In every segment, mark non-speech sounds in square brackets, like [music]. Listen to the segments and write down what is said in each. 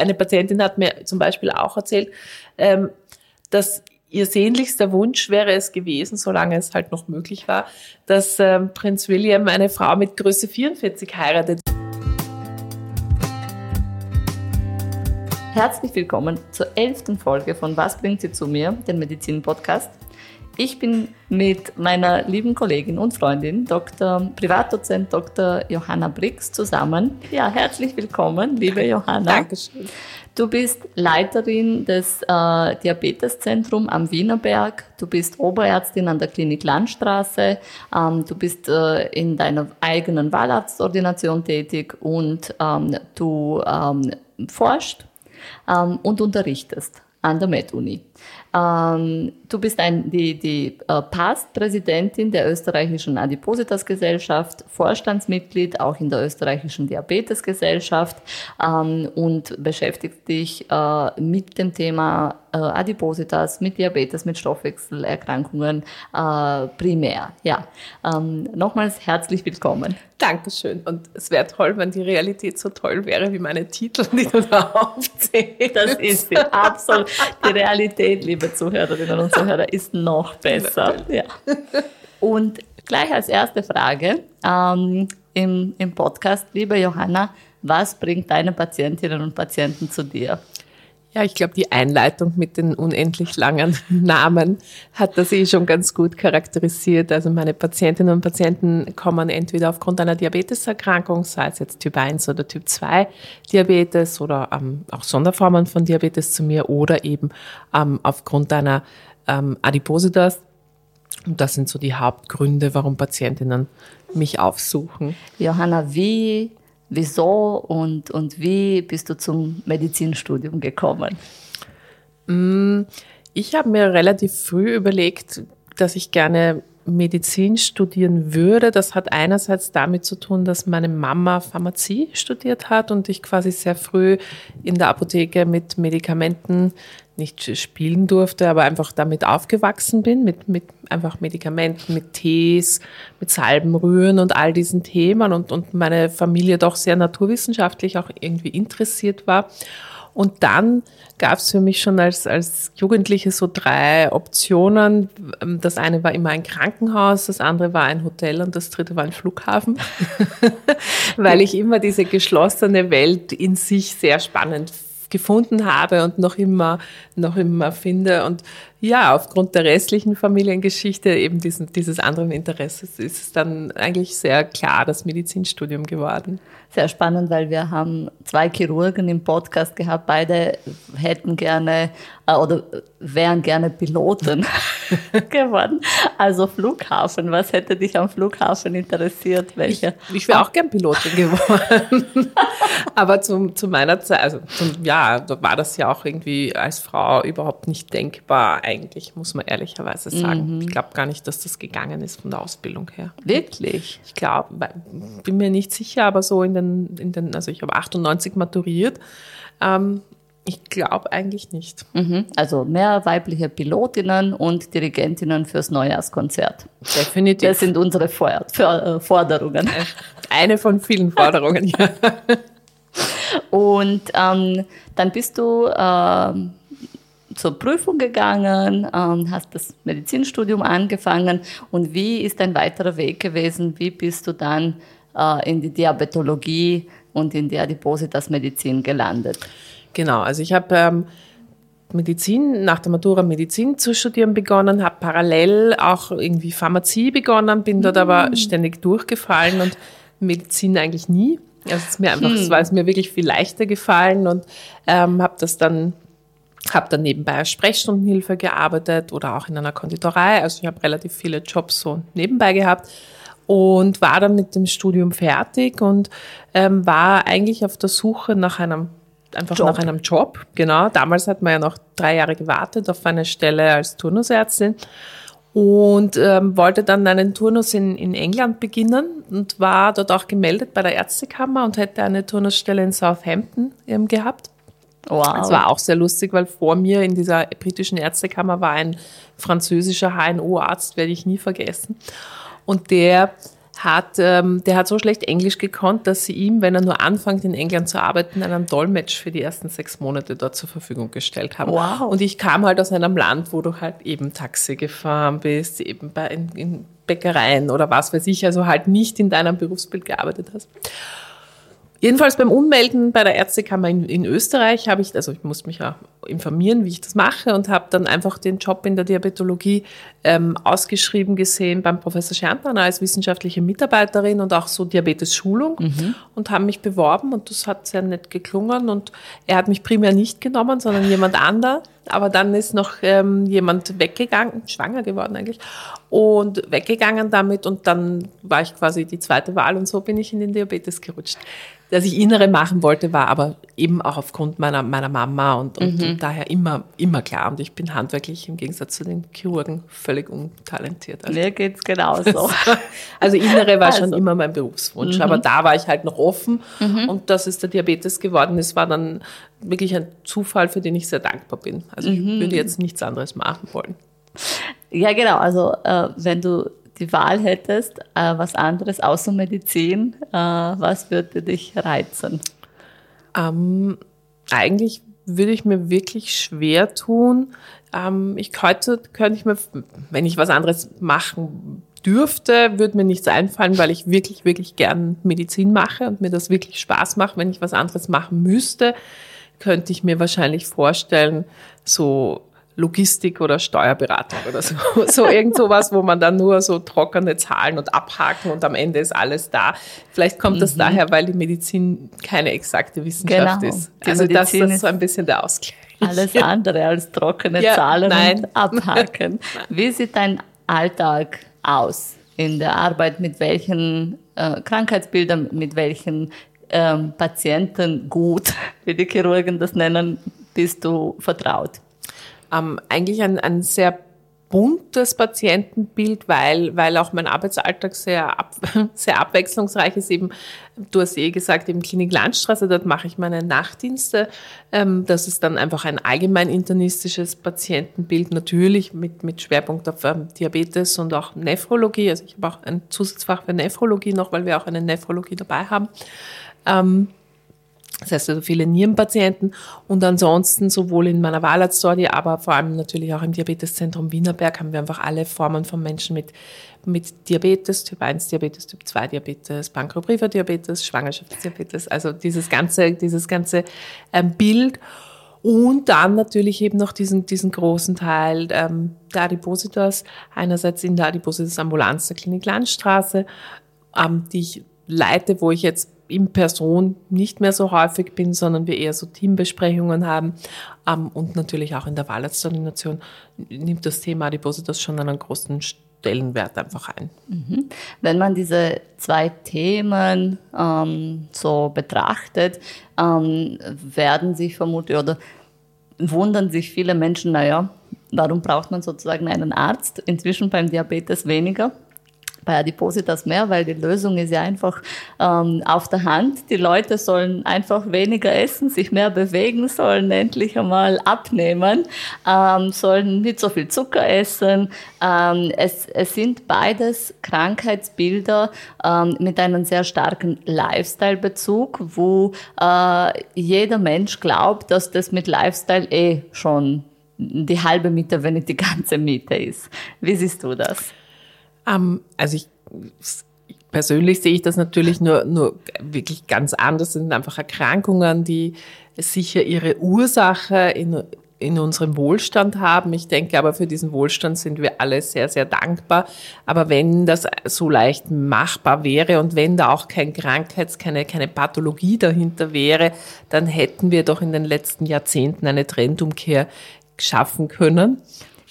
eine Patientin hat mir zum Beispiel auch erzählt, ähm, dass ihr sehnlichster Wunsch wäre es gewesen, solange es halt noch möglich war, dass ähm, Prinz William eine Frau mit Größe 44 heiratet. Herzlich willkommen zur elften Folge von Was bringt sie zu mir, den Medizin-Podcast. Ich bin mit meiner lieben Kollegin und Freundin, Dr. Privatdozent Dr. Johanna Brix, zusammen. Ja, herzlich willkommen, liebe Johanna. Dankeschön. Du bist Leiterin des äh, Diabeteszentrums am Wienerberg. Du bist Oberärztin an der Klinik Landstraße. Ähm, du bist äh, in deiner eigenen Wahlarztordination tätig und ähm, du ähm, forschst ähm, und unterrichtest an der MedUni. Ähm, du bist ein, die, die äh, Past-Präsidentin der österreichischen Adipositas-Gesellschaft, Vorstandsmitglied auch in der österreichischen Diabetesgesellschaft ähm, und beschäftigst dich äh, mit dem Thema äh, Adipositas, mit Diabetes, mit Stoffwechselerkrankungen äh, primär. Ja, ähm, nochmals herzlich willkommen. Dankeschön. Und es wäre toll, wenn die Realität so toll wäre wie meine Titel, die du da [laughs] aufzählst. Das ist sie. Absolut. Die Realität, liebe Zuhörerinnen und Zuhörer, ist noch besser. Ja. Und gleich als erste Frage ähm, im, im Podcast, liebe Johanna, was bringt deine Patientinnen und Patienten zu dir? Ja, ich glaube, die Einleitung mit den unendlich langen [laughs] Namen hat das eh schon ganz gut charakterisiert. Also meine Patientinnen und Patienten kommen entweder aufgrund einer Diabeteserkrankung, sei es jetzt Typ 1 oder Typ 2 Diabetes oder ähm, auch Sonderformen von Diabetes zu mir oder eben ähm, aufgrund einer ähm, Adipositas. Und das sind so die Hauptgründe, warum Patientinnen mich aufsuchen. Johanna, wie wieso und, und wie bist du zum Medizinstudium gekommen? Mm, ich habe mir relativ früh überlegt, dass ich gerne Medizin studieren würde. Das hat einerseits damit zu tun, dass meine Mama Pharmazie studiert hat und ich quasi sehr früh in der Apotheke mit Medikamenten nicht spielen durfte, aber einfach damit aufgewachsen bin, mit, mit einfach Medikamenten, mit Tees, mit Salbenrühren und all diesen Themen und, und meine Familie doch sehr naturwissenschaftlich auch irgendwie interessiert war. Und dann gab es für mich schon als, als Jugendliche so drei Optionen. Das eine war immer ein Krankenhaus, das andere war ein Hotel und das dritte war ein Flughafen, [laughs] weil ich immer diese geschlossene Welt in sich sehr spannend gefunden habe und noch immer, noch immer finde. Und ja, aufgrund der restlichen Familiengeschichte, eben diesen, dieses anderen Interesses, ist es dann eigentlich sehr klar das Medizinstudium geworden. Sehr spannend, weil wir haben zwei Chirurgen im Podcast gehabt. Beide hätten gerne äh, oder wären gerne Piloten [laughs] geworden. Also Flughafen. Was hätte dich am Flughafen interessiert? Welche? Ich, ich wäre auch gern Pilotin geworden. [laughs] Aber zum, zu meiner Zeit, also zum, ja, da war das ja auch irgendwie als Frau überhaupt nicht denkbar eigentlich, muss man ehrlicherweise sagen. Mhm. Ich glaube gar nicht, dass das gegangen ist von der Ausbildung her. Wirklich? Ich glaube, bin mir nicht sicher, aber so in den, in den also ich habe 98 maturiert. Ähm, ich glaube eigentlich nicht. Mhm. Also mehr weibliche Pilotinnen und Dirigentinnen fürs Neujahrskonzert. Definitiv. Das sind unsere äh, Forderungen. Eine von vielen Forderungen, ja. [laughs] Und ähm, dann bist du ähm, zur Prüfung gegangen, ähm, hast das Medizinstudium angefangen und wie ist dein weiterer Weg gewesen? Wie bist du dann äh, in die Diabetologie und in die Adipositas-Medizin gelandet? Genau, also ich habe ähm, Medizin, nach der Matura Medizin zu studieren begonnen, habe parallel auch irgendwie Pharmazie begonnen, bin dort mhm. aber ständig durchgefallen und Medizin eigentlich nie. Also es ist mir einfach, hm. es war es mir wirklich viel leichter gefallen und ähm, habe das dann habe dann nebenbei als Sprechstundenhilfe gearbeitet oder auch in einer Konditorei. Also ich habe relativ viele Jobs so nebenbei gehabt und war dann mit dem Studium fertig und ähm, war eigentlich auf der Suche nach einem einfach Job. nach einem Job. Genau. Damals hat man ja noch drei Jahre gewartet auf eine Stelle als Turnusärztin und ähm, wollte dann einen Turnus in, in England beginnen und war dort auch gemeldet bei der Ärztekammer und hätte eine Turnusstelle in Southampton ähm, gehabt. Wow. Das war auch sehr lustig, weil vor mir in dieser britischen Ärztekammer war ein französischer HNO-Arzt, werde ich nie vergessen. Und der hat, ähm, der hat so schlecht Englisch gekonnt, dass sie ihm, wenn er nur anfängt in England zu arbeiten, einen Dolmetsch für die ersten sechs Monate dort zur Verfügung gestellt haben. Wow. Und ich kam halt aus einem Land, wo du halt eben Taxi gefahren bist, eben bei in, in Bäckereien oder was weiß ich, also halt nicht in deinem Berufsbild gearbeitet hast. Jedenfalls beim Ummelden bei der Ärztekammer in, in Österreich habe ich, also ich muss mich ja informieren, wie ich das mache und habe dann einfach den Job in der Diabetologie ähm, ausgeschrieben gesehen beim Professor Scherntner als wissenschaftliche Mitarbeiterin und auch so Diabetes-Schulung mhm. und haben mich beworben und das hat sehr nett geklungen und er hat mich primär nicht genommen, sondern jemand anderer. Aber dann ist noch ähm, jemand weggegangen, schwanger geworden eigentlich, und weggegangen damit und dann war ich quasi die zweite Wahl und so bin ich in den Diabetes gerutscht dass ich Innere machen wollte, war aber eben auch aufgrund meiner, meiner Mama und, und, mhm. und daher immer, immer klar. Und ich bin handwerklich im Gegensatz zu den Chirurgen völlig untalentiert. Also, Mir geht's genauso. [laughs] also Innere war also. schon immer mein Berufswunsch, mhm. aber da war ich halt noch offen mhm. und das ist der Diabetes geworden. Es war dann wirklich ein Zufall, für den ich sehr dankbar bin. Also ich mhm. würde jetzt nichts anderes machen wollen. Ja, genau. Also äh, wenn du die Wahl hättest, äh, was anderes außer Medizin, äh, was würde dich reizen? Ähm, eigentlich würde ich mir wirklich schwer tun. Ähm, ich könnte, könnte ich mir, wenn ich was anderes machen dürfte, würde mir nichts einfallen, weil ich wirklich, wirklich gern Medizin mache und mir das wirklich Spaß macht. Wenn ich was anderes machen müsste, könnte ich mir wahrscheinlich vorstellen, so Logistik oder Steuerberatung oder so. [laughs] So irgend sowas, wo man dann nur so trockene Zahlen und abhaken und am Ende ist alles da. Vielleicht kommt das mhm. daher, weil die Medizin keine exakte Wissenschaft genau. ist. Die also das, das ist so ein bisschen der Ausgleich. Alles andere als trockene ja, Zahlen nein. und abhaken. [laughs] Wie sieht dein Alltag aus in der Arbeit? Mit welchen äh, Krankheitsbildern, mit welchen ähm, Patienten gut, [laughs] wie die Chirurgen das nennen, bist du vertraut? ähm, eigentlich ein, ein sehr buntes Patientenbild, weil, weil auch mein Arbeitsalltag sehr, ab, [laughs] sehr abwechslungsreich ist. Eben, du hast eh gesagt, eben Klinik Landstraße, dort mache ich meine Nachtdienste. Ähm, das ist dann einfach ein allgemein internistisches Patientenbild, natürlich mit, mit Schwerpunkt auf ähm, Diabetes und auch Nephrologie. Also ich habe auch ein Zusatzfach für Nephrologie noch, weil wir auch eine Nephrologie dabei haben. Ähm, das heißt also viele Nierenpatienten und ansonsten sowohl in meiner Wahlarztstory, aber vor allem natürlich auch im Diabeteszentrum Wienerberg haben wir einfach alle Formen von Menschen mit, mit Diabetes, Typ 1 Diabetes, Typ 2 Diabetes, Pankreapriver Diabetes, Schwangerschaftsdiabetes, also dieses ganze, dieses ganze ähm, Bild. Und dann natürlich eben noch diesen, diesen großen Teil ähm, der Adipositas, einerseits in der Adipositas Ambulanz der Klinik Landstraße, ähm, die ich leite, wo ich jetzt in Person nicht mehr so häufig bin, sondern wir eher so Teambesprechungen haben. Ähm, und natürlich auch in der Wahlarztordination nimmt das Thema Adipositas schon einen großen Stellenwert einfach ein. Mhm. Wenn man diese zwei Themen ähm, so betrachtet, ähm, werden sich vermutlich oder wundern sich viele Menschen, naja, warum braucht man sozusagen einen Arzt? Inzwischen beim Diabetes weniger bei Adipositas mehr, weil die Lösung ist ja einfach ähm, auf der Hand. Die Leute sollen einfach weniger essen, sich mehr bewegen, sollen endlich einmal abnehmen, ähm, sollen nicht so viel Zucker essen. Ähm, es, es sind beides Krankheitsbilder ähm, mit einem sehr starken Lifestyle-Bezug, wo äh, jeder Mensch glaubt, dass das mit Lifestyle eh schon die halbe Miete, wenn nicht die ganze Miete ist. Wie siehst du das? Ähm, also ich persönlich sehe ich das natürlich nur, nur wirklich ganz anders. Das sind einfach Erkrankungen, die sicher ihre Ursache in, in unserem Wohlstand haben. Ich denke aber, für diesen Wohlstand sind wir alle sehr, sehr dankbar. Aber wenn das so leicht machbar wäre und wenn da auch kein Krankheits-, keine, keine Pathologie dahinter wäre, dann hätten wir doch in den letzten Jahrzehnten eine Trendumkehr schaffen können.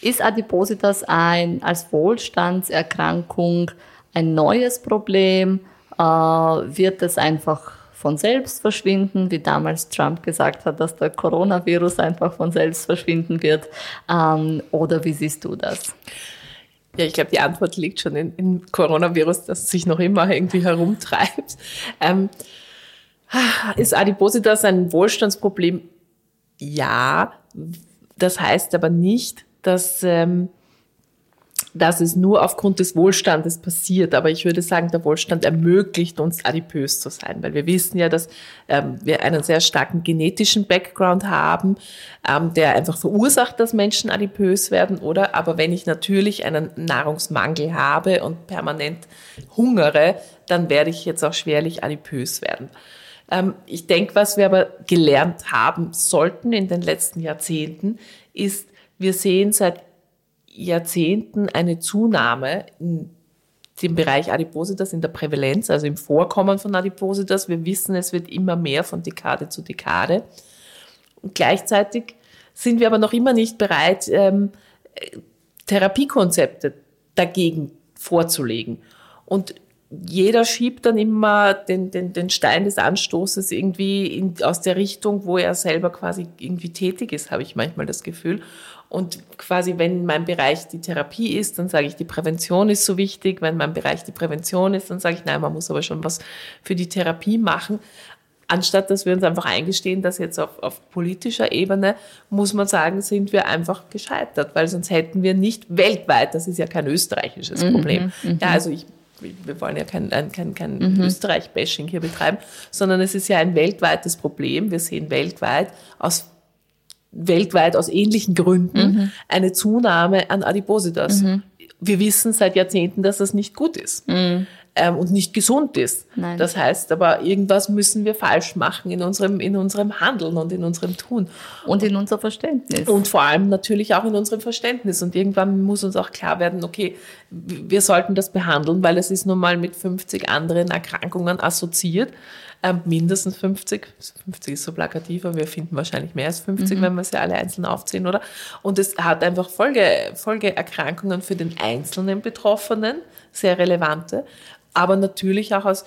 Ist Adipositas ein, als Wohlstandserkrankung ein neues Problem? Äh, wird es einfach von selbst verschwinden, wie damals Trump gesagt hat, dass der Coronavirus einfach von selbst verschwinden wird? Ähm, oder wie siehst du das? Ja, ich glaube, die Antwort liegt schon im Coronavirus, das sich noch immer irgendwie herumtreibt. Ähm, ist Adipositas ein Wohlstandsproblem? Ja, das heißt aber nicht, dass, ähm, dass es nur aufgrund des Wohlstandes passiert. Aber ich würde sagen, der Wohlstand ermöglicht uns, adipös zu sein, weil wir wissen ja, dass ähm, wir einen sehr starken genetischen Background haben, ähm, der einfach verursacht, dass Menschen adipös werden. Oder aber wenn ich natürlich einen Nahrungsmangel habe und permanent hungere, dann werde ich jetzt auch schwerlich adipös werden. Ähm, ich denke, was wir aber gelernt haben sollten in den letzten Jahrzehnten, ist, wir sehen seit Jahrzehnten eine Zunahme in dem Bereich Adipositas, in der Prävalenz, also im Vorkommen von Adipositas. Wir wissen, es wird immer mehr von Dekade zu Dekade. Und gleichzeitig sind wir aber noch immer nicht bereit, ähm, Therapiekonzepte dagegen vorzulegen. Und jeder schiebt dann immer den, den, den Stein des Anstoßes irgendwie in, aus der Richtung, wo er selber quasi irgendwie tätig ist, habe ich manchmal das Gefühl. Und quasi, wenn mein Bereich die Therapie ist, dann sage ich, die Prävention ist so wichtig. Wenn mein Bereich die Prävention ist, dann sage ich, nein, man muss aber schon was für die Therapie machen. Anstatt dass wir uns einfach eingestehen, dass jetzt auf, auf politischer Ebene, muss man sagen, sind wir einfach gescheitert, weil sonst hätten wir nicht weltweit, das ist ja kein österreichisches mhm, Problem. Mhm, ja, also ich wir wollen ja kein, kein, kein mhm. Österreich-Bashing hier betreiben, sondern es ist ja ein weltweites Problem. Wir sehen weltweit aus weltweit aus ähnlichen Gründen mhm. eine Zunahme an Adipositas. Mhm. Wir wissen seit Jahrzehnten, dass das nicht gut ist mhm. ähm, und nicht gesund ist. Nein. Das heißt aber, irgendwas müssen wir falsch machen in unserem, in unserem Handeln und in unserem Tun. Und in unserem Verständnis. Und vor allem natürlich auch in unserem Verständnis. Und irgendwann muss uns auch klar werden, okay, wir sollten das behandeln, weil es ist nun mal mit 50 anderen Erkrankungen assoziiert. Ähm, mindestens 50. 50 ist so plakativ, aber wir finden wahrscheinlich mehr als 50, mhm. wenn wir sie alle einzeln aufzählen, oder? Und es hat einfach Folge, Folgeerkrankungen für den einzelnen Betroffenen, sehr relevante, aber natürlich auch aus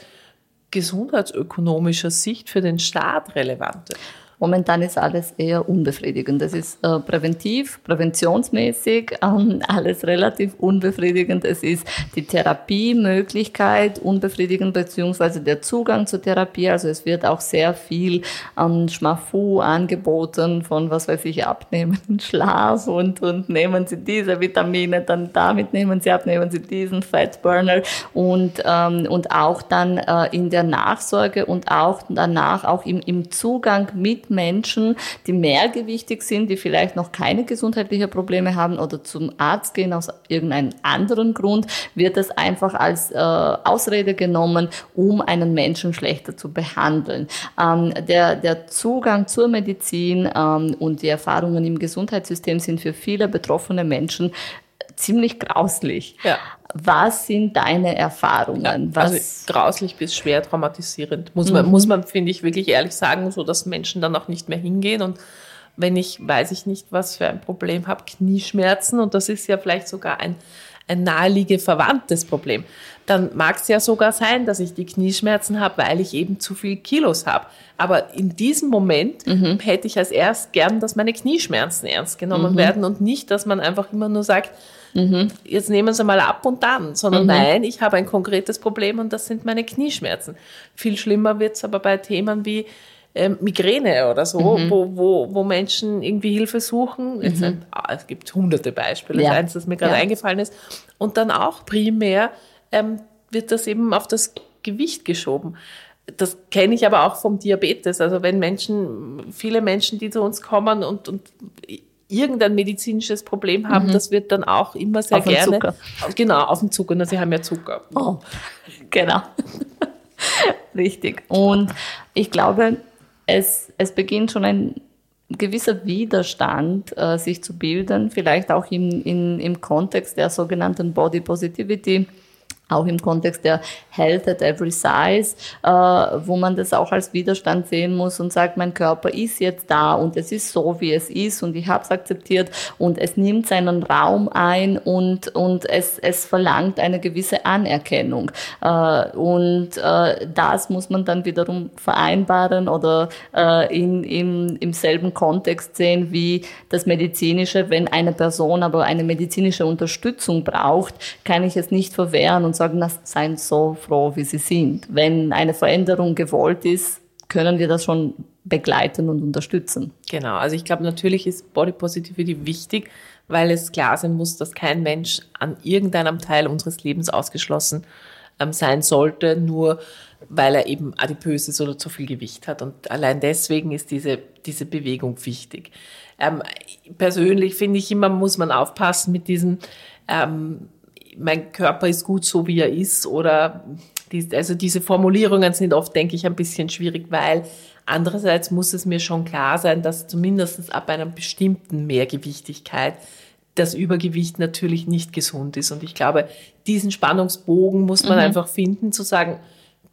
gesundheitsökonomischer Sicht für den Staat relevante. Momentan ist alles eher unbefriedigend. Das ist äh, präventiv, präventionsmäßig, ähm, alles relativ unbefriedigend. Es ist die Therapiemöglichkeit unbefriedigend, beziehungsweise der Zugang zur Therapie. Also es wird auch sehr viel ähm, Schmafu angeboten von, was weiß ich, abnehmen, Schlaf und, und nehmen Sie diese Vitamine, dann damit nehmen Sie ab, nehmen Sie diesen Fatburner und, ähm, und auch dann äh, in der Nachsorge und auch danach auch im, im Zugang mit Menschen, die mehrgewichtig sind, die vielleicht noch keine gesundheitlichen Probleme haben oder zum Arzt gehen aus irgendeinem anderen Grund, wird es einfach als äh, Ausrede genommen, um einen Menschen schlechter zu behandeln. Ähm, der, der Zugang zur Medizin ähm, und die Erfahrungen im Gesundheitssystem sind für viele betroffene Menschen ziemlich grauslich. Ja. Was sind deine Erfahrungen? Ja, also grauslich bis schwer traumatisierend. Muss man, mhm. muss man, finde ich, wirklich ehrlich sagen, so dass Menschen dann auch nicht mehr hingehen und wenn ich, weiß ich nicht, was für ein Problem habe, Knieschmerzen und das ist ja vielleicht sogar ein, ein naheliege verwandtes Problem, dann mag es ja sogar sein, dass ich die Knieschmerzen habe, weil ich eben zu viel Kilos habe. Aber in diesem Moment mhm. hätte ich als erst gern, dass meine Knieschmerzen ernst genommen mhm. werden und nicht, dass man einfach immer nur sagt, Mhm. Jetzt nehmen Sie mal ab und dann, sondern mhm. nein, ich habe ein konkretes Problem und das sind meine Knieschmerzen. Viel schlimmer wird es aber bei Themen wie ähm, Migräne oder so, mhm. wo, wo, wo Menschen irgendwie Hilfe suchen. Mhm. Sind, ah, es gibt hunderte Beispiele, ja. eins, das mir gerade ja. eingefallen ist. Und dann auch primär ähm, wird das eben auf das Gewicht geschoben. Das kenne ich aber auch vom Diabetes. Also wenn Menschen, viele Menschen, die zu uns kommen und, und irgendein medizinisches Problem haben, mhm. das wird dann auch immer sehr auf gerne. Zucker. Genau, auf dem Zucker. Na, sie haben ja Zucker. Oh, [laughs] genau. Richtig. Und ich glaube, es, es beginnt schon ein gewisser Widerstand äh, sich zu bilden, vielleicht auch im, in, im Kontext der sogenannten Body Positivity auch im Kontext der Health at Every Size, äh, wo man das auch als Widerstand sehen muss und sagt, mein Körper ist jetzt da und es ist so, wie es ist und ich habe es akzeptiert und es nimmt seinen Raum ein und, und es, es verlangt eine gewisse Anerkennung. Äh, und äh, das muss man dann wiederum vereinbaren oder äh, in, im, im selben Kontext sehen wie das Medizinische. Wenn eine Person aber eine medizinische Unterstützung braucht, kann ich es nicht verwehren und sagen, na, seien so froh, wie sie sind. Wenn eine Veränderung gewollt ist, können wir das schon begleiten und unterstützen. Genau, also ich glaube, natürlich ist Body Positivity wichtig, weil es klar sein muss, dass kein Mensch an irgendeinem Teil unseres Lebens ausgeschlossen ähm, sein sollte, nur weil er eben adipös ist oder zu viel Gewicht hat. Und allein deswegen ist diese, diese Bewegung wichtig. Ähm, persönlich finde ich immer, muss man aufpassen mit diesem, ähm, mein Körper ist gut so, wie er ist oder die, also diese Formulierungen sind oft, denke ich, ein bisschen schwierig, weil andererseits muss es mir schon klar sein, dass zumindest ab einer bestimmten Mehrgewichtigkeit das Übergewicht natürlich nicht gesund ist. Und ich glaube, diesen Spannungsbogen muss man mhm. einfach finden, zu sagen,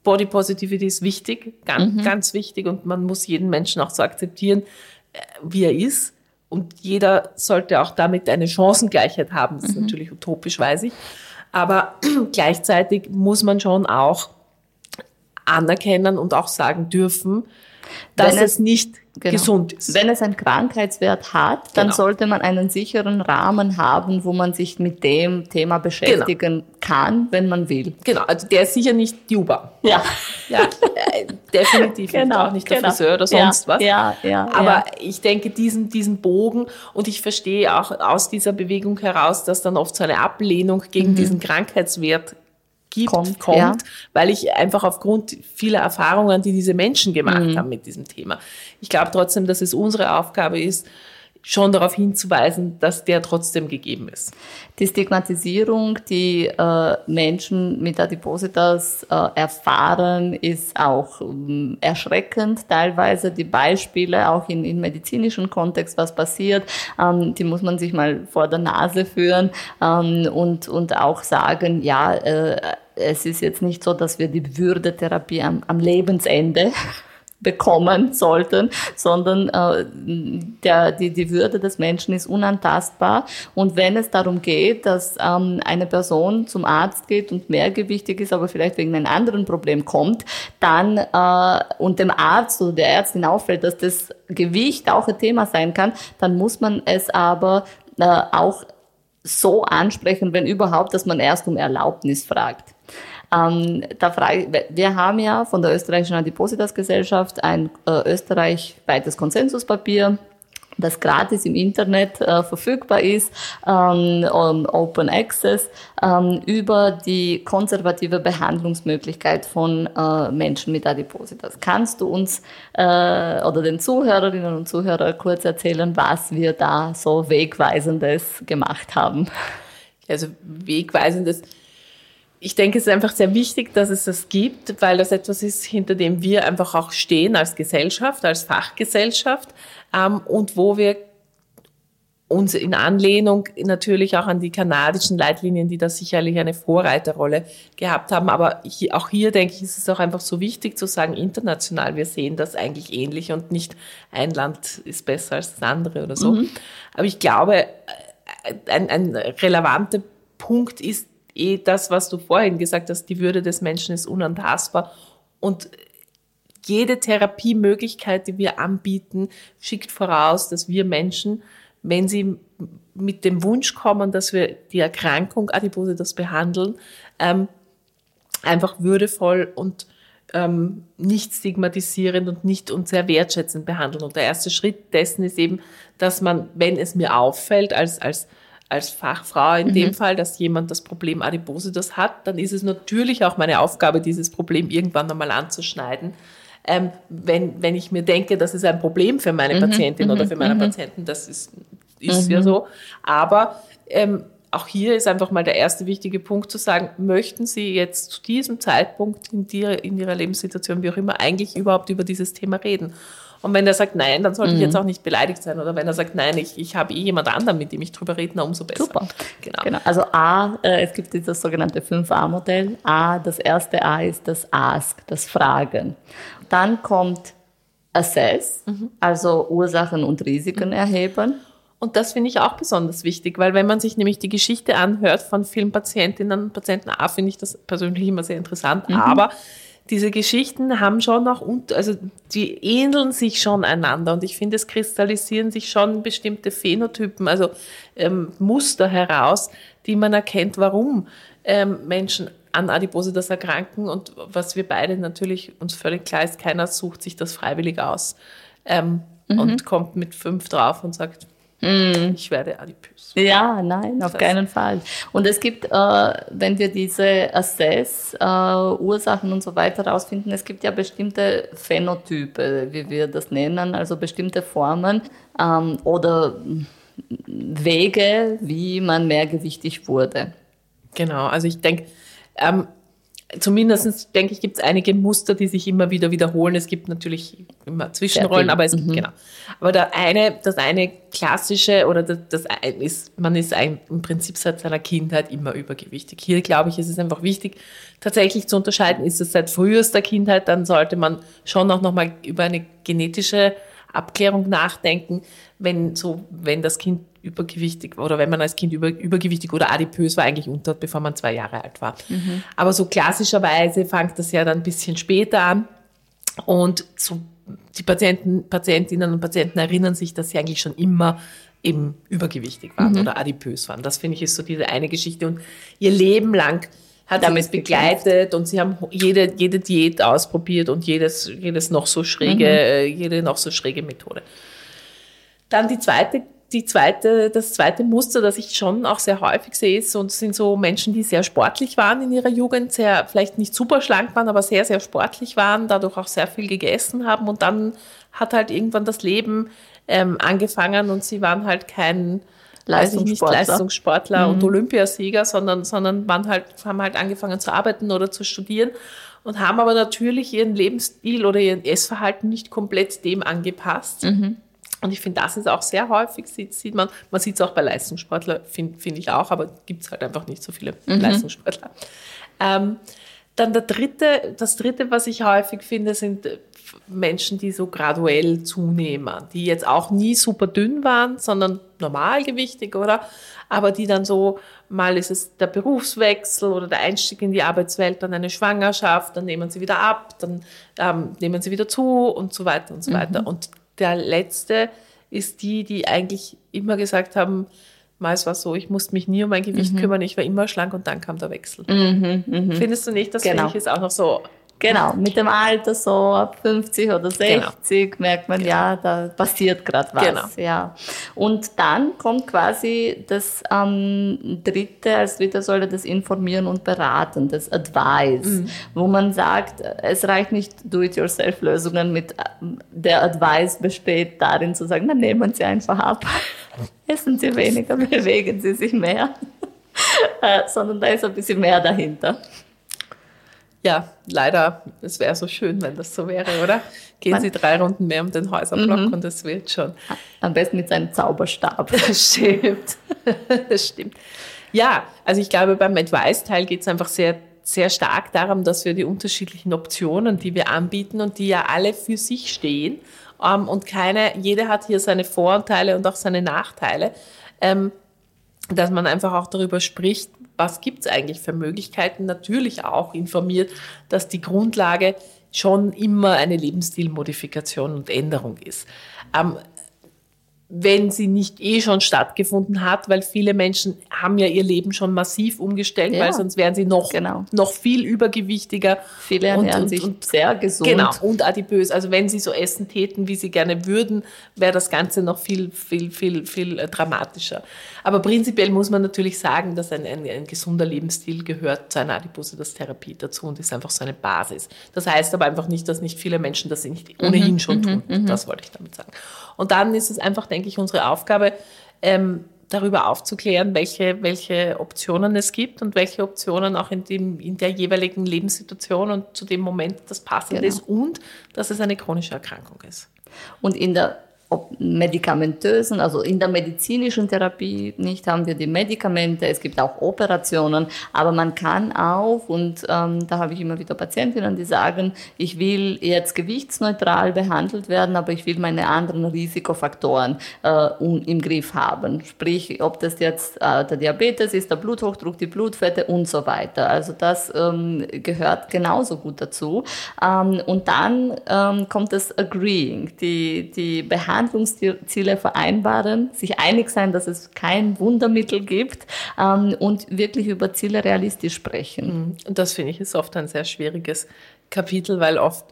Body Positivity ist wichtig, ganz, mhm. ganz wichtig und man muss jeden Menschen auch so akzeptieren, äh, wie er ist. Und jeder sollte auch damit eine Chancengleichheit haben. Das ist mhm. natürlich utopisch, weiß ich. Aber [clears throat] gleichzeitig muss man schon auch anerkennen und auch sagen dürfen, dass es, es, nicht genau. gesund ist. Wenn es einen Krankheitswert hat, dann genau. sollte man einen sicheren Rahmen haben, wo man sich mit dem Thema beschäftigen genau. kann, wenn man will. Genau, also der ist sicher nicht Juba. Ja. ja äh, definitiv genau. nicht, auch nicht der genau. Friseur oder sonst ja, was. Ja, ja, Aber ich denke, diesen, diesen Bogen und ich verstehe auch aus dieser Bewegung heraus, dass dann oft so eine Ablehnung gegen mhm. diesen Krankheitswert gibt, kommt, kommt ja. weil ich einfach aufgrund vieler Erfahrungen, die diese Menschen gemacht mhm. haben mit diesem Thema. Ich glaube trotzdem, dass es unsere Aufgabe ist, schon darauf hinzuweisen, dass der trotzdem gegeben ist. Die Stigmatisierung, die äh, Menschen mit Adipositas äh, erfahren, ist auch ähm, erschreckend. Teilweise die Beispiele, auch in, in medizinischen Kontext, was passiert, ähm, die muss man sich mal vor der Nase führen ähm, und, und auch sagen, ja, äh, es ist jetzt nicht so, dass wir die Würdetherapie am, am Lebensende bekommen sollten, sondern äh, der, die, die Würde des Menschen ist unantastbar. Und wenn es darum geht, dass ähm, eine Person zum Arzt geht und mehrgewichtig ist, aber vielleicht wegen einem anderen Problem kommt, dann äh, und dem Arzt oder der Ärztin auffällt, dass das Gewicht auch ein Thema sein kann, dann muss man es aber äh, auch so ansprechen, wenn überhaupt, dass man erst um Erlaubnis fragt. Ähm, da frage, wir haben ja von der österreichischen Adipositas Gesellschaft ein äh, österreichweites Konsensuspapier das gratis im Internet äh, verfügbar ist, ähm, Open Access, ähm, über die konservative Behandlungsmöglichkeit von äh, Menschen mit Adipositas. Kannst du uns äh, oder den Zuhörerinnen und Zuhörern kurz erzählen, was wir da so Wegweisendes gemacht haben? Also Wegweisendes ich denke, es ist einfach sehr wichtig, dass es das gibt, weil das etwas ist, hinter dem wir einfach auch stehen als Gesellschaft, als Fachgesellschaft ähm, und wo wir uns in Anlehnung natürlich auch an die kanadischen Leitlinien, die da sicherlich eine Vorreiterrolle gehabt haben. Aber hier, auch hier denke ich, ist es auch einfach so wichtig zu sagen, international, wir sehen das eigentlich ähnlich und nicht ein Land ist besser als das andere oder so. Mhm. Aber ich glaube, äh, ein, ein relevanter Punkt ist eh das, was du vorhin gesagt hast, die Würde des Menschen ist unantastbar. Und jede Therapiemöglichkeit, die wir anbieten, schickt voraus, dass wir Menschen, wenn sie mit dem Wunsch kommen, dass wir die Erkrankung Adipositas behandeln, ähm, einfach würdevoll und ähm, nicht stigmatisierend und nicht und sehr wertschätzend behandeln. Und der erste Schritt dessen ist eben, dass man, wenn es mir auffällt, als, als als Fachfrau in mhm. dem Fall, dass jemand das Problem Adipositas hat, dann ist es natürlich auch meine Aufgabe, dieses Problem irgendwann einmal anzuschneiden. Ähm, wenn, wenn ich mir denke, das ist ein Problem für meine mhm. Patientin oder mhm. für meinen mhm. Patienten, das ist, ist ja mhm. so. Aber ähm, auch hier ist einfach mal der erste wichtige Punkt zu sagen, möchten Sie jetzt zu diesem Zeitpunkt in, die, in Ihrer Lebenssituation, wie auch immer, eigentlich überhaupt über dieses Thema reden? Und wenn er sagt nein, dann sollte mhm. ich jetzt auch nicht beleidigt sein. Oder wenn er sagt nein, ich, ich habe eh jemand anderen, mit dem ich drüber rede, na, umso besser. Super. Genau. genau. Also A, äh, es gibt dieses sogenannte 5a-Modell. A, das erste A ist das Ask, das Fragen. Dann kommt Assess, mhm. also Ursachen und Risiken mhm. erheben. Und das finde ich auch besonders wichtig, weil wenn man sich nämlich die Geschichte anhört von vielen Patientinnen und Patienten, A, finde ich das persönlich immer sehr interessant, mhm. aber diese Geschichten haben schon auch, also die ähneln sich schon einander und ich finde, es kristallisieren sich schon bestimmte Phänotypen, also ähm, Muster heraus, die man erkennt, warum ähm, Menschen an Adipositas erkranken und was wir beide natürlich uns völlig klar ist, keiner sucht sich das freiwillig aus ähm, mhm. und kommt mit fünf drauf und sagt, mm. ich werde adipös. Ja, nein, auf keinen Fall. Und es gibt, äh, wenn wir diese Assess, äh, Ursachen und so weiter herausfinden, es gibt ja bestimmte Phänotype, wie wir das nennen, also bestimmte Formen ähm, oder Wege, wie man mehrgewichtig wurde. Genau, also ich denke, ähm, zumindest denke ich, gibt es einige Muster, die sich immer wieder wiederholen. Es gibt natürlich immer Zwischenrollen, aber es mhm. genau. Aber der eine, das eine klassische oder das, das ist, man ist ein, im Prinzip seit seiner Kindheit immer übergewichtig. Hier glaube ich, ist es einfach wichtig, tatsächlich zu unterscheiden, ist es seit frühester Kindheit, dann sollte man schon auch nochmal über eine genetische Abklärung nachdenken, wenn so, wenn das Kind übergewichtig oder wenn man als Kind über, übergewichtig oder adipös war, eigentlich unter, bevor man zwei Jahre alt war. Mhm. Aber so klassischerweise fängt das ja dann ein bisschen später an und so die Patienten, Patientinnen und Patienten erinnern sich, dass sie eigentlich schon immer eben übergewichtig waren mhm. oder adipös waren. Das finde ich ist so diese eine Geschichte und ihr Leben lang hat damit sie begleitet und sie haben jede, jede Diät ausprobiert und jedes, jedes noch so schräge, mhm. Äh, jede noch so schräge Methode. Dann die zweite, die zweite, das zweite Muster, das ich schon auch sehr häufig sehe, ist, und sind so Menschen, die sehr sportlich waren in ihrer Jugend, sehr, vielleicht nicht super schlank waren, aber sehr, sehr sportlich waren, dadurch auch sehr viel gegessen haben und dann hat halt irgendwann das Leben ähm, angefangen und sie waren halt kein, Leistungssportler, nicht, Leistungssportler mhm. und Olympiasieger, sondern, sondern waren halt, haben halt angefangen zu arbeiten oder zu studieren und haben aber natürlich ihren Lebensstil oder ihren Essverhalten nicht komplett dem angepasst. Mhm. Und ich finde, das ist auch sehr häufig, sieht, sieht man, man sieht es auch bei Leistungssportlern, finde find ich auch, aber gibt es halt einfach nicht so viele mhm. Leistungssportler. Ähm, dann der dritte, das dritte, was ich häufig finde, sind Menschen, die so graduell zunehmen, die jetzt auch nie super dünn waren, sondern normalgewichtig, oder? Aber die dann so, mal ist es der Berufswechsel oder der Einstieg in die Arbeitswelt, dann eine Schwangerschaft, dann nehmen sie wieder ab, dann ähm, nehmen sie wieder zu und so weiter und so mhm. weiter. Und der letzte ist die, die eigentlich immer gesagt haben, mal es war so, ich musste mich nie um mein Gewicht mhm. kümmern, ich war immer schlank und dann kam der Wechsel. Mhm, mh. Findest du nicht, das genau. ich ist auch noch so Genau, [laughs] mit dem Alter so ab 50 oder 60 genau. merkt man, genau. ja, da passiert gerade was. Genau. Ja. Und dann kommt quasi das ähm, dritte, als dritte Säule das Informieren und Beraten, das Advice, mhm. wo man sagt, es reicht nicht Do-it-yourself-Lösungen mit, der Advice besteht darin zu sagen, dann nehmen Sie einfach ab, [laughs] essen Sie weniger, [laughs] bewegen Sie sich mehr, äh, sondern da ist ein bisschen mehr dahinter. Ja, leider, es wäre so schön, wenn das so wäre, oder? Gehen Man, Sie drei Runden mehr um den Häuserblock mhm. und es wird schon. Am besten mit seinem Zauberstab. [laughs] Das stimmt. Das stimmt. Ja, also ich glaube, beim Advice-Teil geht es einfach sehr, sehr stark darum, dass wir die unterschiedlichen Optionen, die wir anbieten und die ja alle für sich stehen ähm, und keine, jeder hat hier seine Vorteile und auch seine Nachteile, ähm, dass man einfach auch darüber spricht, was gibt es eigentlich für Möglichkeiten, natürlich auch informiert, dass die Grundlage schon immer eine Lebensstilmodifikation und Änderung ist. Ähm, wenn sie nicht eh schon stattgefunden hat, weil viele Menschen haben ja ihr Leben schon massiv umgestellt, ja. weil sonst wären sie noch, genau. noch viel übergewichtiger. Viele ernähren sich und, sehr gesund. Genau, und adipös. Also wenn sie so essen täten, wie sie gerne würden, wäre das Ganze noch viel, viel, viel, viel äh, dramatischer. Aber prinzipiell muss man natürlich sagen, dass ein, ein, ein gesunder Lebensstil gehört zu einer Adipositas-Therapie dazu und ist einfach so eine Basis. Das heißt aber einfach nicht, dass nicht viele Menschen das nicht ohnehin mhm, schon mhm, tun. Mhm. Das wollte ich damit sagen. Und dann ist es einfach, denke ich, unsere Aufgabe, ähm, darüber aufzuklären, welche, welche Optionen es gibt und welche Optionen auch in, dem, in der jeweiligen Lebenssituation und zu dem Moment das passende genau. ist und dass es eine chronische Erkrankung ist. Und in der medikamentösen, also in der medizinischen Therapie nicht haben wir die Medikamente, es gibt auch Operationen, aber man kann auch, und ähm, da habe ich immer wieder Patientinnen, die sagen, ich will jetzt gewichtsneutral behandelt werden, aber ich will meine anderen Risikofaktoren äh, im Griff haben. Sprich, ob das jetzt äh, der Diabetes ist, der Bluthochdruck, die Blutfette und so weiter. Also das ähm, gehört genauso gut dazu. Ähm, und dann ähm, kommt das Agreeing, die, die Behandlung Behandlungsziele vereinbaren, sich einig sein, dass es kein Wundermittel gibt ähm, und wirklich über Ziele realistisch sprechen. Mhm. Und das finde ich ist oft ein sehr schwieriges Kapitel, weil oft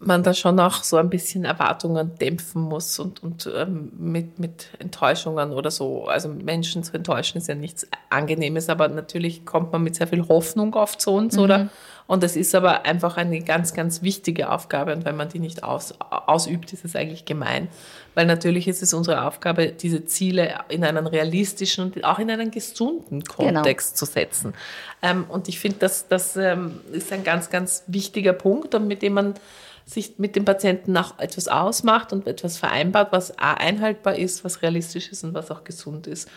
man da schon auch so ein bisschen Erwartungen dämpfen muss und, und ähm, mit, mit Enttäuschungen oder so. Also Menschen zu enttäuschen ist ja nichts Angenehmes, aber natürlich kommt man mit sehr viel Hoffnung oft zu uns, mhm. oder? Und es ist aber einfach eine ganz, ganz wichtige Aufgabe und wenn man die nicht aus, ausübt, ist es eigentlich gemein. Weil natürlich ist es unsere Aufgabe, diese Ziele in einen realistischen und auch in einen gesunden genau. Kontext genau. zu setzen. Ähm, und ich finde, das, das ähm, ist ein ganz, ganz wichtiger Punkt, und mit dem man sich mit dem Patienten auch etwas ausmacht und etwas vereinbart, was einhaltbar ist, was realistisch ist und was auch gesund ist.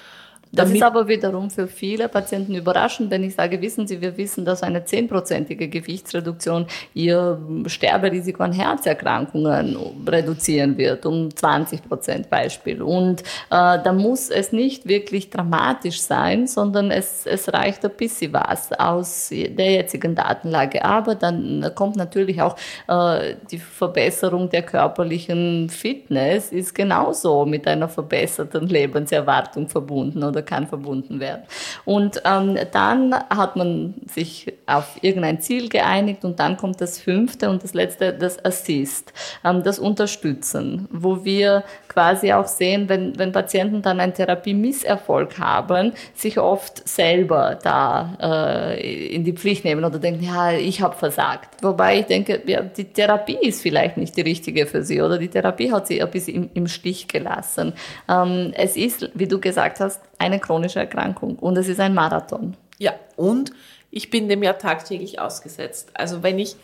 Das ist aber wiederum für viele Patienten überraschend, wenn ich sage, wissen Sie, wir wissen, dass eine zehnprozentige Gewichtsreduktion Ihr Sterberisiko an Herzerkrankungen reduzieren wird, um 20 Prozent Beispiel. Und äh, da muss es nicht wirklich dramatisch sein, sondern es, es reicht ein bisschen was aus der jetzigen Datenlage. Aber dann kommt natürlich auch äh, die Verbesserung der körperlichen Fitness, ist genauso mit einer verbesserten Lebenserwartung verbunden. Oder oder kann verbunden werden. Und ähm, dann hat man sich auf irgendein Ziel geeinigt und dann kommt das fünfte und das letzte, das Assist, ähm, das Unterstützen, wo wir quasi auch sehen, wenn, wenn Patienten dann einen Therapie-Misserfolg haben, sich oft selber da äh, in die Pflicht nehmen oder denken, ja, ich habe versagt. Wobei ich denke, ja, die Therapie ist vielleicht nicht die richtige für sie oder die Therapie hat sie ein bisschen im, im Stich gelassen. Ähm, es ist, wie du gesagt hast, eine chronische Erkrankung und es ist ein Marathon. Ja, und ich bin dem ja tagtäglich ausgesetzt. Also wenn ich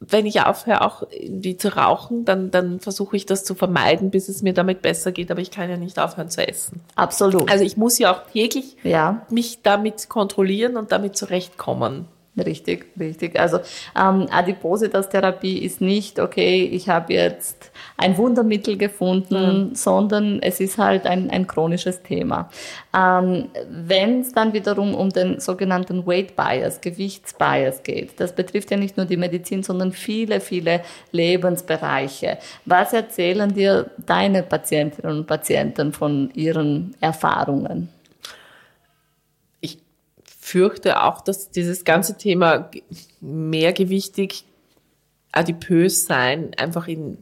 wenn ich aufhöre, auch die zu rauchen, dann, dann versuche ich das zu vermeiden, bis es mir damit besser geht. Aber ich kann ja nicht aufhören zu essen. Absolut. Also ich muss ja auch täglich ja. mich damit kontrollieren und damit zurechtkommen. Richtig, richtig. Also ähm, Adipositas-Therapie ist nicht, okay, ich habe jetzt ein Wundermittel gefunden, mhm. sondern es ist halt ein, ein chronisches Thema. Ähm, Wenn es dann wiederum um den sogenannten Weight Bias, Gewichtsbias geht, das betrifft ja nicht nur die Medizin, sondern viele, viele Lebensbereiche. Was erzählen dir deine Patientinnen und Patienten von ihren Erfahrungen? Fürchte auch, dass dieses ganze Thema mehrgewichtig, adipös sein einfach in,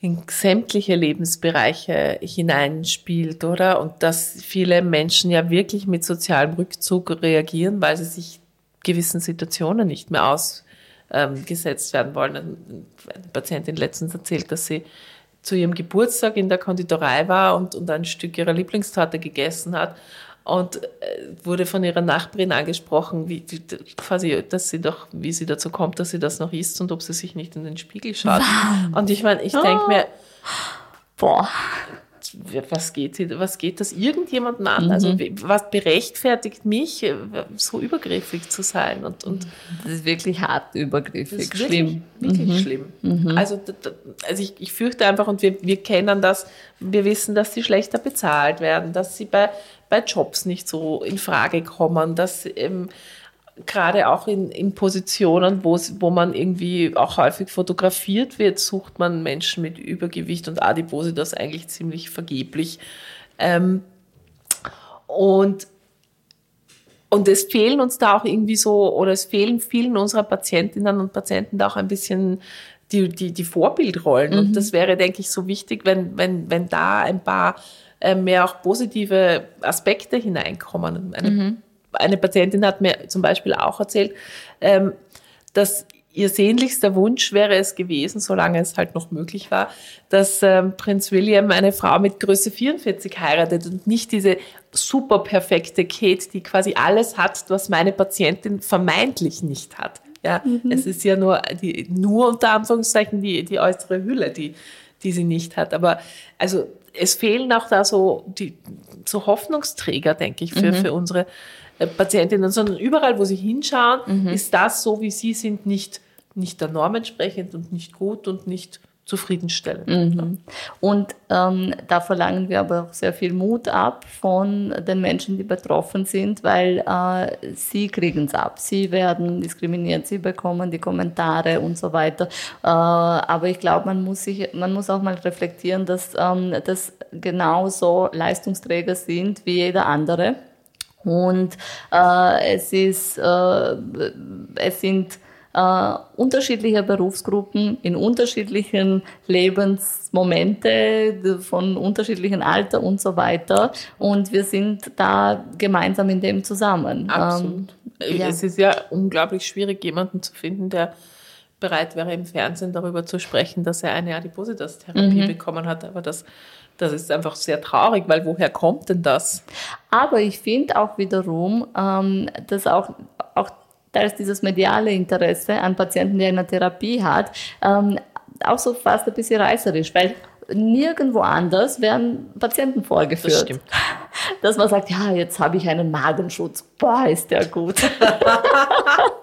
in sämtliche Lebensbereiche hineinspielt, oder? Und dass viele Menschen ja wirklich mit sozialem Rückzug reagieren, weil sie sich gewissen Situationen nicht mehr ausgesetzt werden wollen. Eine Patientin letztens erzählt, dass sie zu ihrem Geburtstag in der Konditorei war und, und ein Stück ihrer Lieblingstorte gegessen hat und äh, wurde von ihrer Nachbarin angesprochen, wie, wie, quasi, dass sie doch, wie sie dazu kommt, dass sie das noch isst und ob sie sich nicht in den Spiegel schaut. Wow. Und ich meine, ich denke mir, boah, was geht, was geht das irgendjemandem an? Mhm. Also was berechtfertigt mich, so übergriffig zu sein? Und, und das ist wirklich hart übergriffig, das schlimm. Wirklich, wirklich mhm. schlimm. Mhm. Also, also ich, ich fürchte einfach, und wir, wir kennen das, wir wissen, dass sie schlechter bezahlt werden, dass sie bei, bei Jobs nicht so in Frage kommen, dass ähm, gerade auch in, in Positionen, wo, wo man irgendwie auch häufig fotografiert wird, sucht man Menschen mit Übergewicht und Adipose das eigentlich ziemlich vergeblich. Ähm, und, und es fehlen uns da auch irgendwie so, oder es fehlen vielen unserer Patientinnen und Patienten da auch ein bisschen die, die, die Vorbildrollen. Mhm. Und das wäre, denke ich, so wichtig, wenn, wenn, wenn da ein paar mehr auch positive Aspekte hineinkommen. Eine mhm eine Patientin hat mir zum Beispiel auch erzählt, ähm, dass ihr sehnlichster Wunsch wäre es gewesen, solange es halt noch möglich war, dass ähm, Prinz William eine Frau mit Größe 44 heiratet und nicht diese super perfekte Kate, die quasi alles hat, was meine Patientin vermeintlich nicht hat. Ja, mhm. es ist ja nur die, nur unter Anführungszeichen die, die äußere Hülle, die, die sie nicht hat. Aber also es fehlen auch da so die so Hoffnungsträger, denke ich, für, mhm. für unsere äh, Patientinnen, sondern überall, wo sie hinschauen, mhm. ist das so, wie sie sind, nicht, nicht der Norm entsprechend und nicht gut und nicht zufriedenstellend. Mhm. Und ähm, da verlangen wir aber auch sehr viel Mut ab von den Menschen, die betroffen sind, weil äh, sie kriegen es ab. Sie werden diskriminiert, sie bekommen die Kommentare und so weiter. Äh, aber ich glaube, man muss sich, man muss auch mal reflektieren, dass ähm, das genauso Leistungsträger sind wie jeder andere. Und äh, es ist, äh, es sind äh, unterschiedliche Berufsgruppen in unterschiedlichen Lebensmomente von unterschiedlichen Alter und so weiter. Und wir sind da gemeinsam in dem zusammen. Absolut. Ähm, ja. Es ist ja unglaublich schwierig, jemanden zu finden, der bereit wäre, im Fernsehen darüber zu sprechen, dass er eine Adipositas-Therapie mhm. bekommen hat. Aber das, das ist einfach sehr traurig, weil woher kommt denn das? Aber ich finde auch wiederum, ähm, dass auch da ist dieses mediale Interesse an Patienten, der eine Therapie hat, ähm, auch so fast ein bisschen reißerisch, weil nirgendwo anders werden Patienten vorgeführt. Das stimmt. Dass man sagt, ja, jetzt habe ich einen Magenschutz. Boah, ist der gut. [laughs]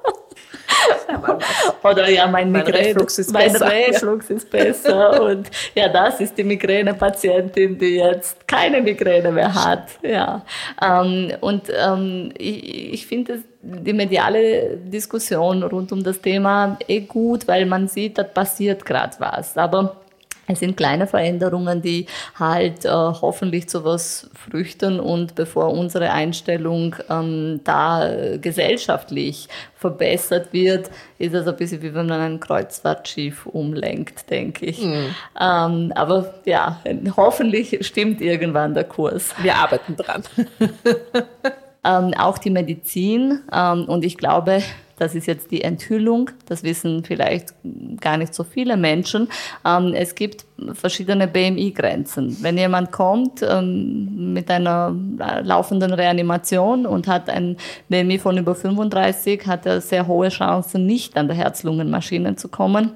Oder ja, mein, mein Migräne, Reflux ist mein besser. Reflux ist besser. [laughs] und ja, das ist die Migränepatientin, die jetzt keine Migräne mehr hat. Ja. Ähm, und ähm, ich, ich finde die mediale Diskussion rund um das Thema eh gut, weil man sieht, da passiert gerade was. Aber es sind kleine Veränderungen, die halt äh, hoffentlich zu was früchten und bevor unsere Einstellung ähm, da äh, gesellschaftlich verbessert wird, ist es ein bisschen wie wenn man ein Kreuzfahrtschiff umlenkt, denke ich. Mhm. Ähm, aber ja, hoffentlich stimmt irgendwann der Kurs. Wir arbeiten dran. [laughs] ähm, auch die Medizin ähm, und ich glaube, das ist jetzt die Enthüllung. Das wissen vielleicht gar nicht so viele Menschen. Ähm, es gibt verschiedene BMI-Grenzen. Wenn jemand kommt ähm, mit einer laufenden Reanimation und hat ein BMI von über 35, hat er sehr hohe Chancen, nicht an der Herz-Lungen-Maschine zu kommen.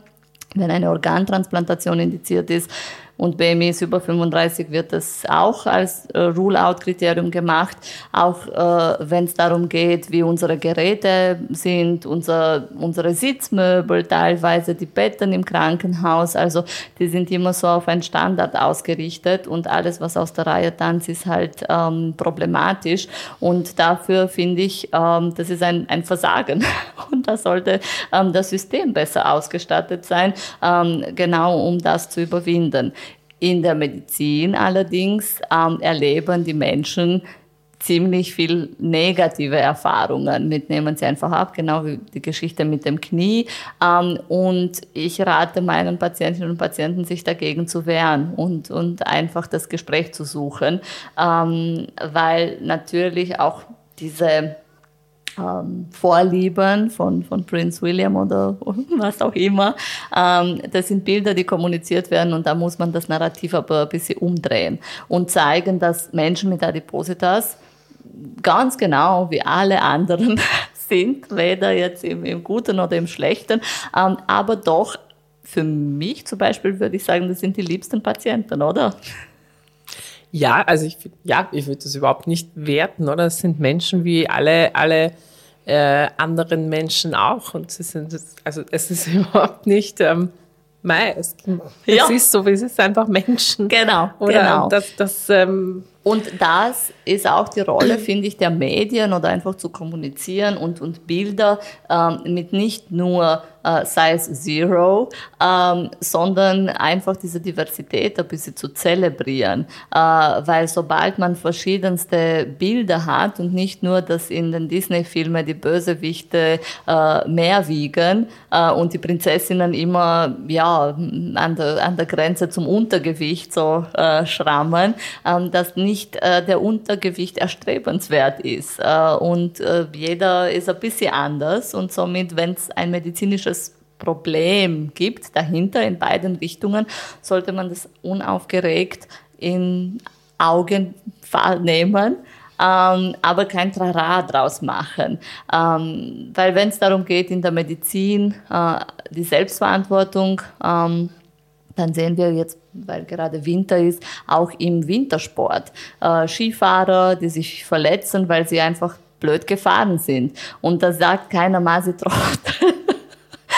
Wenn eine Organtransplantation indiziert ist, und BMI ist über 35, wird das auch als äh, Rule-out-Kriterium gemacht, auch äh, wenn es darum geht, wie unsere Geräte sind, unser, unsere Sitzmöbel, teilweise die Betten im Krankenhaus, also die sind immer so auf einen Standard ausgerichtet und alles, was aus der Reihe tanzt, ist halt ähm, problematisch. Und dafür finde ich, ähm, das ist ein, ein Versagen. [laughs] Und da sollte ähm, das System besser ausgestattet sein, ähm, genau um das zu überwinden. In der Medizin allerdings ähm, erleben die Menschen ziemlich viel negative Erfahrungen. Mitnehmen sie einfach ab, genau wie die Geschichte mit dem Knie. Ähm, und ich rate meinen Patientinnen und Patienten, sich dagegen zu wehren und, und einfach das Gespräch zu suchen, ähm, weil natürlich auch diese ähm, Vorlieben von, von Prince William oder [laughs] was auch immer. Ähm, das sind Bilder, die kommuniziert werden und da muss man das Narrativ aber ein bisschen umdrehen und zeigen, dass Menschen mit Adipositas ganz genau wie alle anderen [laughs] sind, weder jetzt im, im Guten oder im Schlechten, ähm, aber doch für mich zum Beispiel würde ich sagen, das sind die liebsten Patienten, oder? Ja, also ich, ja, ich würde das überhaupt nicht werten, oder? Es sind Menschen wie alle, alle äh, anderen Menschen auch. Und sie sind, also es ist [laughs] überhaupt nicht, ähm, mei, es, ja. es ist so, wie es ist einfach Menschen. Genau, oder genau. Das, das ähm, und das ist auch die Rolle, finde ich, der Medien oder einfach zu kommunizieren und, und Bilder ähm, mit nicht nur äh, Size Zero, ähm, sondern einfach diese Diversität ein bisschen zu zelebrieren. Äh, weil sobald man verschiedenste Bilder hat und nicht nur, dass in den Disney-Filmen die Bösewichte äh, mehr wiegen äh, und die Prinzessinnen immer ja, an, der, an der Grenze zum Untergewicht so äh, schrammen, ähm, dass nicht äh, der Untergewicht erstrebenswert ist. Äh, und äh, jeder ist ein bisschen anders und somit, wenn es ein medizinisches Problem gibt dahinter in beiden Richtungen, sollte man das unaufgeregt in Augen nehmen. Ähm, aber kein Trara draus machen. Ähm, weil wenn es darum geht, in der Medizin äh, die Selbstverantwortung ähm, dann sehen wir jetzt, weil gerade Winter ist, auch im Wintersport äh, Skifahrer, die sich verletzen, weil sie einfach blöd gefahren sind. Und da sagt keiner Masitrott, [laughs]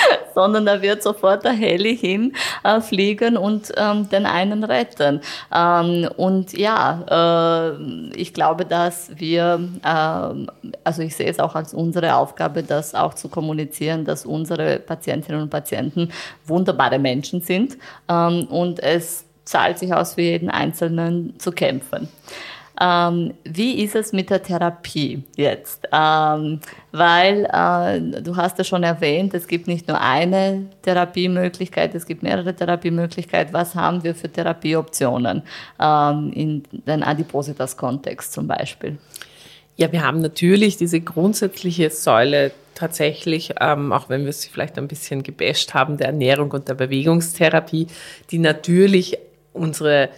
[laughs] sondern da wird sofort der Heli hinfliegen äh, und ähm, den einen retten. Ähm, und ja, äh, ich glaube, dass wir, äh, also ich sehe es auch als unsere Aufgabe, das auch zu kommunizieren, dass unsere Patientinnen und Patienten wunderbare Menschen sind ähm, und es zahlt sich aus, für jeden Einzelnen zu kämpfen. Ähm, wie ist es mit der Therapie jetzt? Ähm, weil äh, du hast ja schon erwähnt, es gibt nicht nur eine Therapiemöglichkeit, es gibt mehrere Therapiemöglichkeiten. Was haben wir für Therapieoptionen ähm, in den Adipositas-Kontext zum Beispiel? Ja, wir haben natürlich diese grundsätzliche Säule tatsächlich, ähm, auch wenn wir sie vielleicht ein bisschen gebasht haben, der Ernährung und der Bewegungstherapie, die natürlich unsere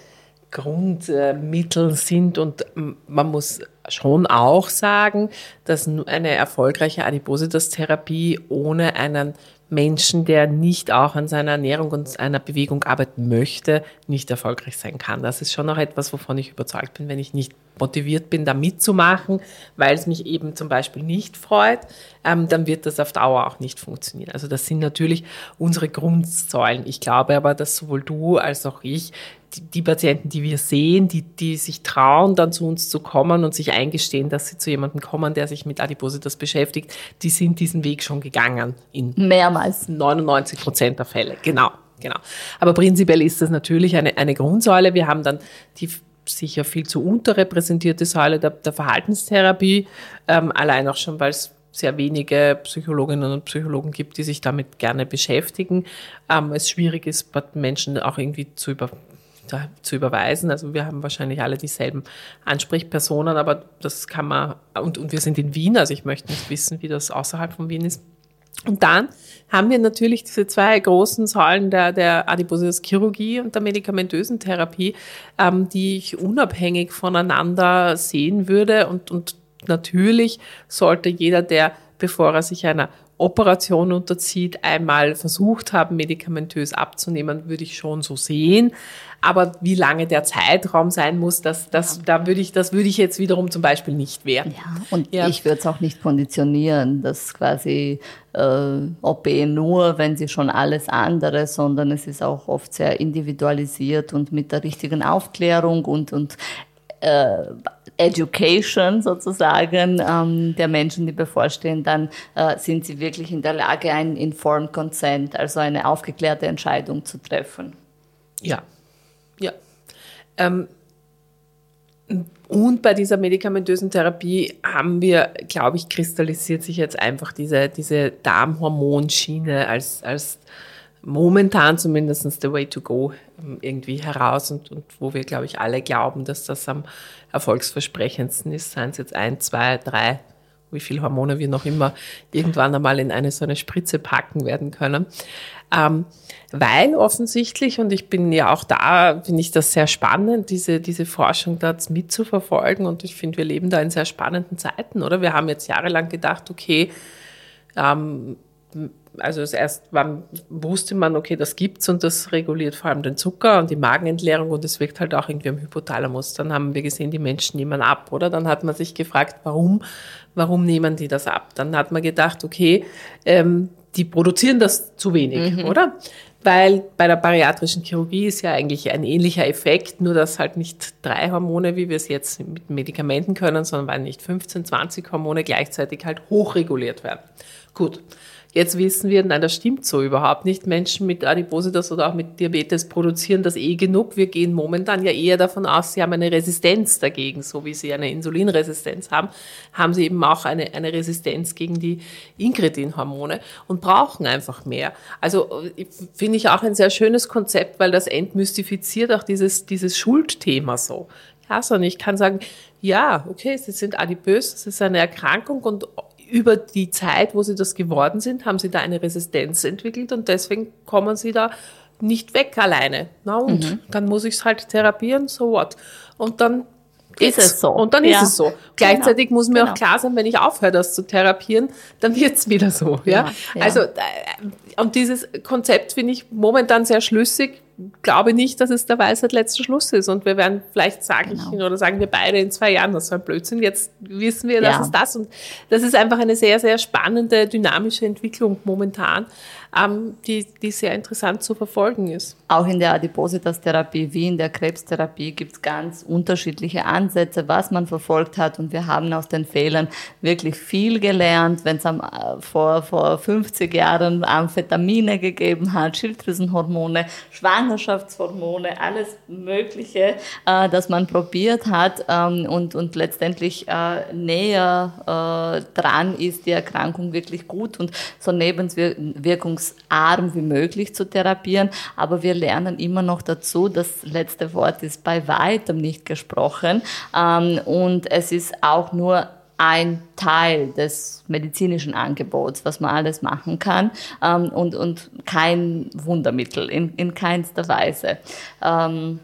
Grundmittel sind. Und man muss schon auch sagen, dass eine erfolgreiche Adipositas-Therapie ohne einen Menschen, der nicht auch an seiner Ernährung und einer Bewegung arbeiten möchte, nicht erfolgreich sein kann. Das ist schon noch etwas, wovon ich überzeugt bin, wenn ich nicht motiviert bin, da mitzumachen, weil es mich eben zum Beispiel nicht freut, ähm, dann wird das auf Dauer auch nicht funktionieren. Also das sind natürlich unsere Grundsäulen. Ich glaube aber, dass sowohl du als auch ich die, die Patienten, die wir sehen, die, die sich trauen, dann zu uns zu kommen und sich eingestehen, dass sie zu jemandem kommen, der sich mit Adipositas beschäftigt, die sind diesen Weg schon gegangen. In mehrmals 99 Prozent der Fälle. Genau. Genau. Aber prinzipiell ist das natürlich eine, eine Grundsäule. Wir haben dann die sicher viel zu unterrepräsentierte Säule der, der Verhaltenstherapie, ähm, allein auch schon, weil es sehr wenige Psychologinnen und Psychologen gibt, die sich damit gerne beschäftigen. Ähm, es schwierig ist, Menschen auch irgendwie zu über, zu überweisen. Also wir haben wahrscheinlich alle dieselben Ansprechpersonen, aber das kann man, und, und wir sind in Wien, also ich möchte nicht wissen, wie das außerhalb von Wien ist. Und dann haben wir natürlich diese zwei großen Säulen der, der Adipositas-Chirurgie und der medikamentösen Therapie, ähm, die ich unabhängig voneinander sehen würde. Und, und natürlich sollte jeder, der, bevor er sich einer Operation unterzieht, einmal versucht haben, medikamentös abzunehmen, würde ich schon so sehen. Aber wie lange der Zeitraum sein muss, das, das, ja. da würde ich, das würde ich jetzt wiederum zum Beispiel nicht werten. Ja, und ja. ich würde es auch nicht konditionieren, dass quasi äh, OP nur, wenn sie schon alles andere, sondern es ist auch oft sehr individualisiert und mit der richtigen Aufklärung und, und äh, Education sozusagen ähm, der Menschen, die bevorstehen, dann äh, sind sie wirklich in der Lage, einen Informed Consent, also eine aufgeklärte Entscheidung zu treffen. Ja, ja. Ähm, und bei dieser medikamentösen Therapie haben wir, glaube ich, kristallisiert sich jetzt einfach diese, diese Darmhormonschiene als, als momentan zumindest the way to go irgendwie heraus und, und wo wir, glaube ich, alle glauben, dass das am erfolgsversprechendsten ist. Seien es jetzt ein, zwei, drei, wie viel Hormone wir noch immer irgendwann einmal in eine so eine Spritze packen werden können. Ähm, weil offensichtlich, und ich bin ja auch da, finde ich das sehr spannend, diese, diese Forschung da mitzuverfolgen. Und ich finde, wir leben da in sehr spannenden Zeiten, oder? Wir haben jetzt jahrelang gedacht, okay, ähm, also erst wann wusste man, okay, das gibt's und das reguliert vor allem den Zucker und die Magenentleerung und es wirkt halt auch irgendwie am Hypothalamus. Dann haben wir gesehen, die Menschen nehmen ab, oder? Dann hat man sich gefragt, warum, warum nehmen die das ab? Dann hat man gedacht, okay, ähm, die produzieren das zu wenig, mhm. oder? Weil bei der bariatrischen Chirurgie ist ja eigentlich ein ähnlicher Effekt, nur dass halt nicht drei Hormone, wie wir es jetzt mit Medikamenten können, sondern weil nicht 15, 20 Hormone gleichzeitig halt hochreguliert werden. Gut. Jetzt wissen wir, nein, das stimmt so überhaupt nicht. Menschen mit Adipositas oder auch mit Diabetes produzieren das eh genug. Wir gehen momentan ja eher davon aus, sie haben eine Resistenz dagegen, so wie sie eine Insulinresistenz haben, haben sie eben auch eine, eine Resistenz gegen die Inkretin-Hormone und brauchen einfach mehr. Also finde ich auch ein sehr schönes Konzept, weil das entmystifiziert auch dieses, dieses Schuldthema so. Ja, sondern ich kann sagen, ja, okay, sie sind adipös, es ist eine Erkrankung und über die Zeit, wo sie das geworden sind, haben sie da eine Resistenz entwickelt und deswegen kommen sie da nicht weg alleine. Na und mhm. dann muss ich es halt therapieren, so what. Und dann ist es so. Und dann ja. ist es so. Gleichzeitig genau. muss mir genau. auch klar sein, wenn ich aufhöre, das zu therapieren, dann wird es wieder so. Ja? ja? Also, äh, und dieses Konzept finde ich momentan sehr schlüssig. Glaube nicht, dass es der Weisheit letzter Schluss ist. Und wir werden vielleicht sagen, genau. oder sagen wir beide in zwei Jahren, das ist ein Blödsinn. Jetzt wissen wir, das ja. ist das. Und das ist einfach eine sehr, sehr spannende, dynamische Entwicklung momentan. Ähm, die, die sehr interessant zu verfolgen ist. Auch in der Adipositas-Therapie wie in der Krebstherapie gibt es ganz unterschiedliche Ansätze, was man verfolgt hat. Und wir haben aus den Fehlern wirklich viel gelernt, wenn es äh, vor, vor 50 Jahren Amphetamine gegeben hat, Schilddrüsenhormone, Schwangerschaftshormone, alles Mögliche, äh, das man probiert hat ähm, und, und letztendlich äh, näher äh, dran ist, die Erkrankung wirklich gut und so nebenwirkungsarm wie möglich zu therapieren. Aber wir lernen immer noch dazu, das letzte Wort ist bei weitem nicht gesprochen. Ähm, und es ist auch nur ein Teil des medizinischen Angebots, was man alles machen kann ähm, und, und kein Wundermittel in, in keinster Weise. Ähm,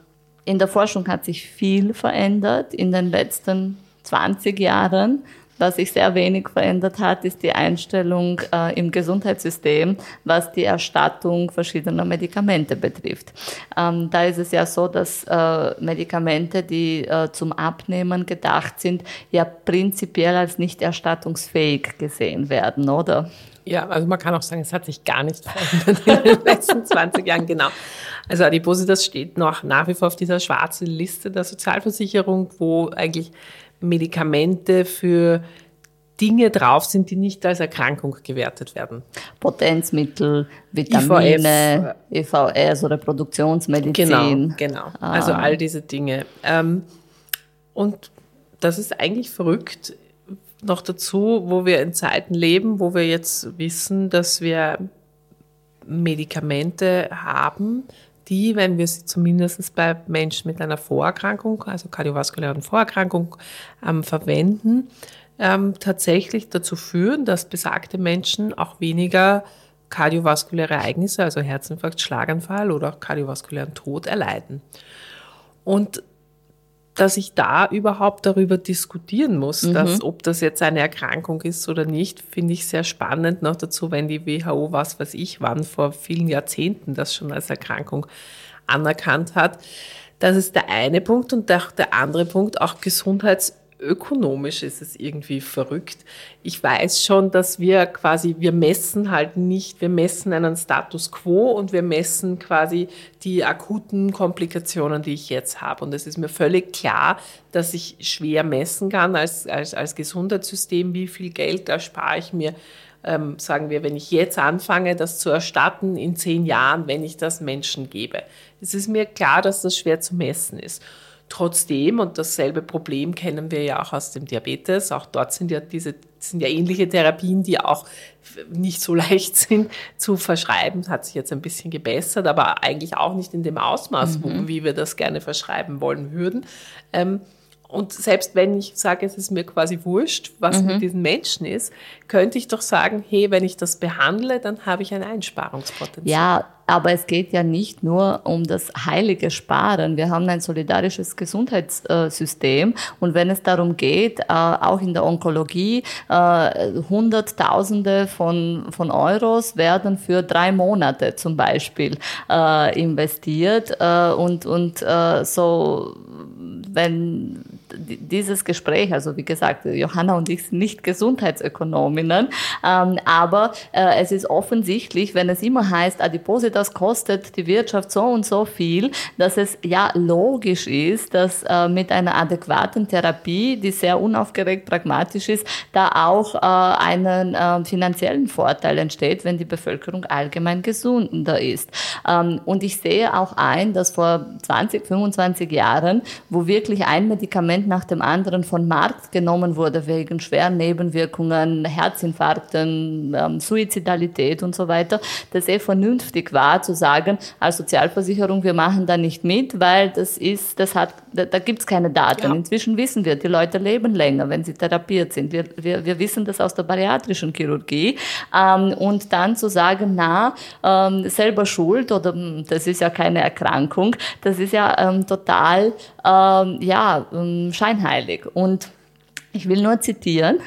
in der Forschung hat sich viel verändert in den letzten 20 Jahren. Was sich sehr wenig verändert hat, ist die Einstellung äh, im Gesundheitssystem, was die Erstattung verschiedener Medikamente betrifft. Ähm, da ist es ja so, dass äh, Medikamente, die äh, zum Abnehmen gedacht sind, ja prinzipiell als nicht erstattungsfähig gesehen werden, oder? Ja, also man kann auch sagen, es hat sich gar nicht verändert in den [laughs] letzten 20 Jahren, genau. Also Adipositas steht noch nach wie vor auf dieser schwarzen Liste der Sozialversicherung, wo eigentlich Medikamente für Dinge drauf sind, die nicht als Erkrankung gewertet werden. Potenzmittel, Vitamine, IVF, EVS oder Reproduktionsmedizin. Genau, genau. Ah. Also all diese Dinge. Ähm, und das ist eigentlich verrückt. Noch dazu, wo wir in Zeiten leben, wo wir jetzt wissen, dass wir Medikamente haben, die, wenn wir sie zumindest bei Menschen mit einer Vorerkrankung, also kardiovaskulären Vorerkrankung, ähm, verwenden, ähm, tatsächlich dazu führen, dass besagte Menschen auch weniger kardiovaskuläre Ereignisse, also Herzinfarkt, Schlaganfall oder auch kardiovaskulären Tod erleiden. Und dass ich da überhaupt darüber diskutieren muss, mhm. dass, ob das jetzt eine Erkrankung ist oder nicht, finde ich sehr spannend. Noch dazu, wenn die WHO, was weiß ich, wann vor vielen Jahrzehnten das schon als Erkrankung anerkannt hat. Das ist der eine Punkt und der, der andere Punkt, auch Gesundheits- ökonomisch ist es irgendwie verrückt. Ich weiß schon, dass wir quasi, wir messen halt nicht, wir messen einen Status quo und wir messen quasi die akuten Komplikationen, die ich jetzt habe. Und es ist mir völlig klar, dass ich schwer messen kann als, als, als Gesundheitssystem, wie viel Geld erspare ich mir ähm, sagen wir, wenn ich jetzt anfange, das zu erstatten in zehn Jahren, wenn ich das Menschen gebe. Es ist mir klar, dass das schwer zu messen ist. Trotzdem, und dasselbe Problem kennen wir ja auch aus dem Diabetes, auch dort sind ja diese sind ja ähnliche Therapien, die auch nicht so [laughs] leicht sind zu verschreiben. Das hat sich jetzt ein bisschen gebessert, aber eigentlich auch nicht in dem Ausmaß, mhm. wie wir das gerne verschreiben wollen würden. Ähm, und selbst wenn ich sage, es ist mir quasi wurscht, was mhm. mit diesen Menschen ist, könnte ich doch sagen, hey, wenn ich das behandle, dann habe ich ein Einsparungspotenzial. Ja, aber es geht ja nicht nur um das heilige Sparen. Wir haben ein solidarisches Gesundheitssystem. Und wenn es darum geht, äh, auch in der Onkologie, äh, Hunderttausende von, von Euros werden für drei Monate zum Beispiel äh, investiert. Und, und so, wenn dieses Gespräch, also wie gesagt, Johanna und ich sind nicht Gesundheitsökonominnen, ähm, aber äh, es ist offensichtlich, wenn es immer heißt, Adipositas kostet die Wirtschaft so und so viel, dass es ja logisch ist, dass äh, mit einer adäquaten Therapie, die sehr unaufgeregt pragmatisch ist, da auch äh, einen äh, finanziellen Vorteil entsteht, wenn die Bevölkerung allgemein gesünder ist. Ähm, und ich sehe auch ein, dass vor 20, 25 Jahren, wo wirklich ein Medikament Medikament nach dem anderen von Markt genommen wurde wegen schweren Nebenwirkungen, Herzinfarkten, ähm, Suizidalität und so weiter, dass eh vernünftig war zu sagen, als Sozialversicherung, wir machen da nicht mit, weil das ist, das hat, da, da gibt es keine Daten. Ja. Inzwischen wissen wir, die Leute leben länger, wenn sie therapiert sind. Wir, wir, wir wissen das aus der bariatrischen Chirurgie. Ähm, und dann zu sagen, na, ähm, selber schuld oder hm, das ist ja keine Erkrankung, das ist ja ähm, total, ähm, ja, ähm, scheinheilig. Und Ich will nur zitieren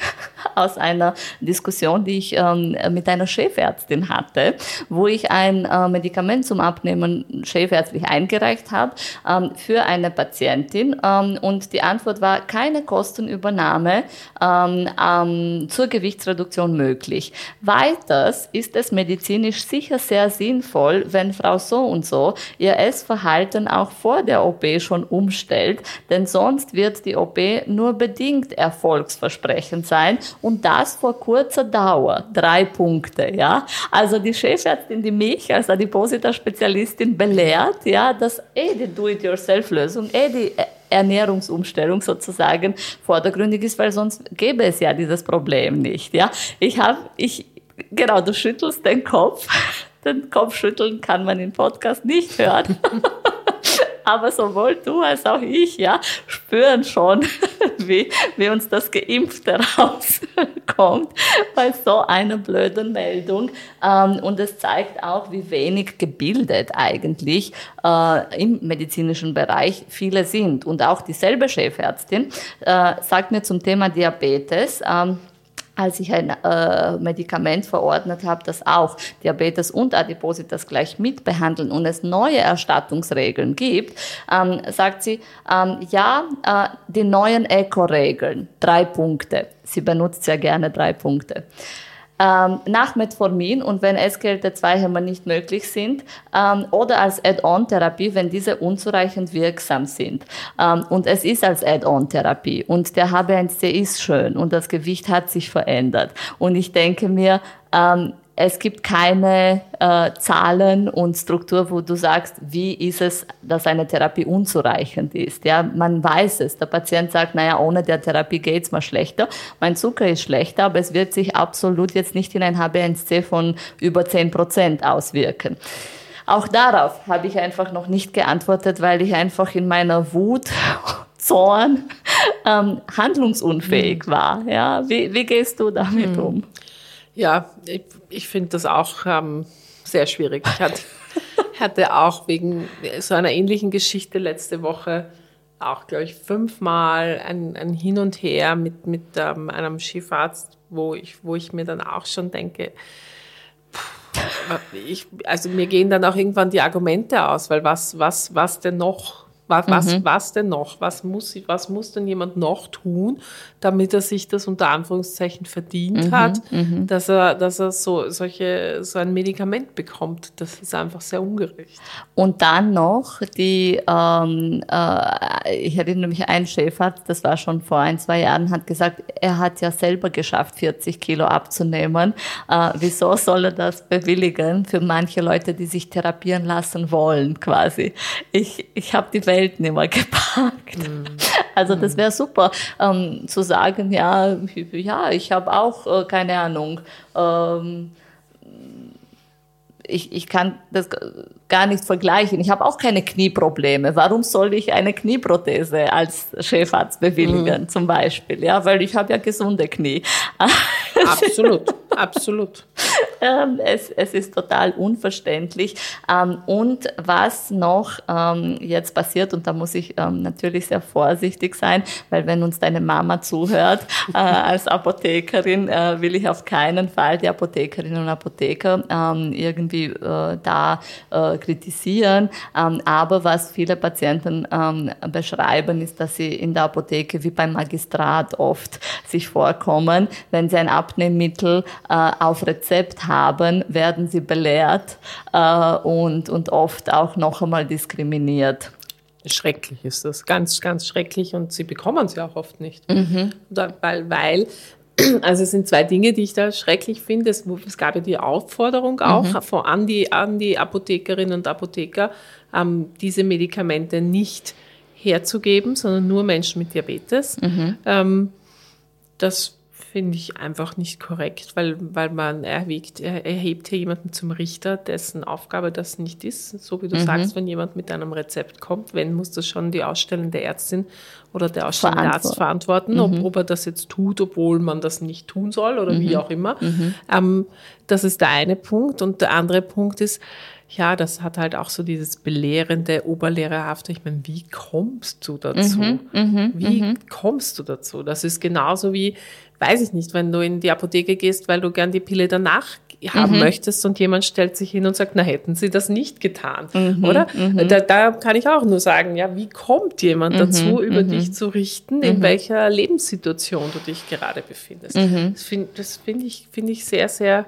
aus einer Diskussion, die ich ähm, mit einer Chefärztin hatte, wo ich ein äh, Medikament zum Abnehmen chefärztlich eingereicht habe ähm, für eine Patientin. Ähm, und die Antwort war, keine Kostenübernahme ähm, zur Gewichtsreduktion möglich. Weiters ist es medizinisch sicher sehr sinnvoll, wenn Frau so und so ihr Essverhalten auch vor der OP schon umstellt, denn sonst wird die OP nur bedingt erfolgsversprechend sein und das vor kurzer Dauer. Drei Punkte, ja. Also die Chefärztin, die mich als Adipositas-Spezialistin belehrt, ja, dass eh die Do-it-yourself-Lösung, eh die Ernährungsumstellung sozusagen vordergründig ist, weil sonst gäbe es ja dieses Problem nicht, ja. Ich habe, ich, genau, du schüttelst den Kopf. [laughs] Den Kopf schütteln kann man im Podcast nicht hören. [laughs] aber sowohl du als auch ich, ja, spüren schon, [laughs] wie, wie uns das Geimpfte [laughs] rauskommt bei so einer blöden Meldung. Ähm, und es zeigt auch, wie wenig gebildet eigentlich äh, im medizinischen Bereich viele sind. Und auch dieselbe Chefärztin äh, sagt mir zum Thema Diabetes, ähm, als ich ein äh, Medikament verordnet habe, das auch Diabetes und Adipositas gleich mitbehandeln und es neue Erstattungsregeln gibt, ähm, sagt sie, ähm, ja, äh, die neuen Eco-Regeln, drei Punkte. Sie benutzt sehr gerne drei Punkte ähm, nach Metformin und wenn SGLT2-Hämmer nicht möglich sind ähm, oder als Add-on-Therapie, wenn diese unzureichend wirksam sind. Ähm, und es ist als Add-on-Therapie und der HB1C ist schön und das Gewicht hat sich verändert. Und ich denke mir, ähm, es gibt keine äh, Zahlen und Struktur, wo du sagst, wie ist es, dass eine Therapie unzureichend ist. Ja, man weiß es. Der Patient sagt, naja, ohne der Therapie geht's mal schlechter. Mein Zucker ist schlechter, aber es wird sich absolut jetzt nicht in ein HbA1c von über 10 Prozent auswirken. Auch darauf habe ich einfach noch nicht geantwortet, weil ich einfach in meiner Wut [laughs] Zorn ähm, handlungsunfähig mhm. war. Ja, wie, wie gehst du damit mhm. um? Ja, ich, ich finde das auch ähm, sehr schwierig. Ich hatte, [laughs] hatte auch wegen so einer ähnlichen Geschichte letzte Woche auch, glaube ich, fünfmal ein, ein Hin und Her mit, mit ähm, einem Chefarzt, wo ich, wo ich mir dann auch schon denke, ich, also mir gehen dann auch irgendwann die Argumente aus, weil was, was, was denn noch? Was, mhm. was denn noch? Was muss, was muss denn jemand noch tun, damit er sich das unter Anführungszeichen verdient mhm. hat, mhm. dass er, dass er so, solche, so ein Medikament bekommt? Das ist einfach sehr ungerecht. Und dann noch die, ähm, äh, ich erinnere mich, ein Chefarzt, das war schon vor ein, zwei Jahren, hat gesagt, er hat ja selber geschafft, 40 Kilo abzunehmen. Äh, wieso soll er das bewilligen für manche Leute, die sich therapieren lassen wollen, quasi? Ich, ich habe die Welt Mehr gepackt. Mhm. Also das wäre super, ähm, zu sagen, ja, ja, ich habe auch, äh, keine Ahnung, ähm, ich, ich kann das gar nicht vergleichen. Ich habe auch keine Knieprobleme. Warum soll ich eine Knieprothese als Chefarzt bewilligen, mhm. zum Beispiel? Ja, weil ich habe ja gesunde Knie. [laughs] Absolut, absolut. Ähm, es, es ist total unverständlich. Ähm, und was noch ähm, jetzt passiert, und da muss ich natürlich sehr vorsichtig sein, weil wenn uns deine Mama zuhört, äh, als Apothekerin äh, will ich auf keinen Fall die Apothekerinnen und Apotheker irgendwie äh, da kritisieren. aber was viele Patienten beschreiben, ist, dass sie in der Apotheke wie beim Magistrat oft sich vorkommen, wenn sie ein Abnehmmittel auf Rezept haben werden sie belehrt äh, und, und oft auch noch einmal diskriminiert. Schrecklich ist das, ganz, ganz schrecklich und sie bekommen ja auch oft nicht. Mhm. Weil, weil [clears throat] also es sind zwei Dinge, die ich da schrecklich finde. Es, es gab ja die Aufforderung auch mhm. von, an, die, an die Apothekerinnen und Apotheker, ähm, diese Medikamente nicht herzugeben, sondern nur Menschen mit Diabetes. Mhm. Ähm, das finde ich einfach nicht korrekt, weil, weil man erwägt, er, erhebt hier jemanden zum Richter, dessen Aufgabe das nicht ist. So wie du mhm. sagst, wenn jemand mit einem Rezept kommt, wenn muss das schon die ausstellende Ärztin oder der ausstellende Arzt verantworten, ob, mhm. ob, er das jetzt tut, obwohl man das nicht tun soll oder mhm. wie auch immer. Mhm. Ähm, das ist der eine Punkt. Und der andere Punkt ist, ja, das hat halt auch so dieses belehrende, oberlehrerhafte. Ich meine, wie kommst du dazu? Mhm, mhm wie mhm. kommst du dazu? Das ist genauso wie, weiß ich nicht, wenn du in die Apotheke gehst, weil du gern die Pille danach haben mhm. möchtest und jemand stellt sich hin und sagt, na hätten sie das nicht getan, mhm. oder? Mhm. Da, da kann ich auch nur sagen, ja, wie kommt jemand dazu, über dich zu richten, in welcher Lebenssituation du dich gerade befindest? Das finde find ich, find ich sehr, sehr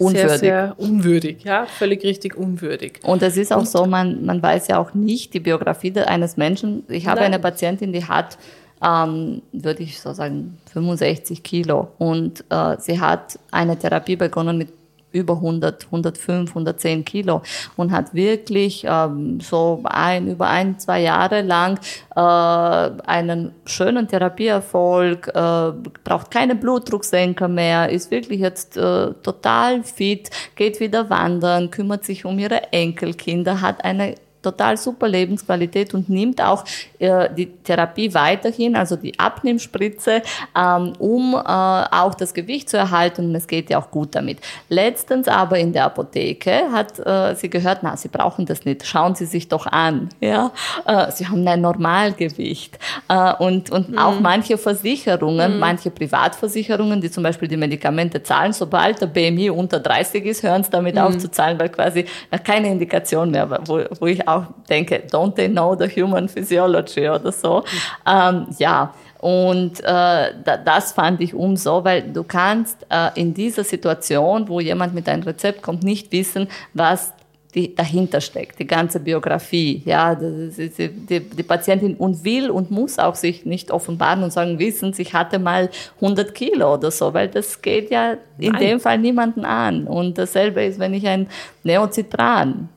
unwürdig. Sehr, sehr unwürdig, ja, völlig richtig unwürdig. Und es ist auch und, so, man, man weiß ja auch nicht die Biografie eines Menschen. Ich habe Nein. eine Patientin, die hat, ähm, würde ich so sagen, 65 Kilo. Und äh, sie hat eine Therapie begonnen mit über 100, 105, 110 Kilo und hat wirklich ähm, so ein, über ein, zwei Jahre lang äh, einen schönen Therapieerfolg, äh, braucht keine Blutdrucksenker mehr, ist wirklich jetzt äh, total fit, geht wieder wandern, kümmert sich um ihre Enkelkinder, hat eine total super Lebensqualität und nimmt auch äh, die Therapie weiterhin, also die Abnehmspritze, ähm, um äh, auch das Gewicht zu erhalten und es geht ja auch gut damit. Letztens aber in der Apotheke hat äh, sie gehört, na, Sie brauchen das nicht, schauen Sie sich doch an. Ja? Äh, sie haben ein Normalgewicht. Äh, und und mhm. auch manche Versicherungen, mhm. manche Privatversicherungen, die zum Beispiel die Medikamente zahlen, sobald der BMI unter 30 ist, hören sie damit mhm. auf zu zahlen, weil quasi keine Indikation mehr, wo, wo ich auch denke, don't they know the human physiology oder so. Ähm, ja, und äh, das fand ich umso, weil du kannst äh, in dieser Situation, wo jemand mit einem Rezept kommt, nicht wissen, was die dahinter steckt, die ganze Biografie. Ja, die, die, die, Patientin und will und muss auch sich nicht offenbaren und sagen, wissen, ich hatte mal 100 Kilo oder so, weil das geht ja in Nein. dem Fall niemanden an. Und dasselbe ist, wenn ich ein Neocitran,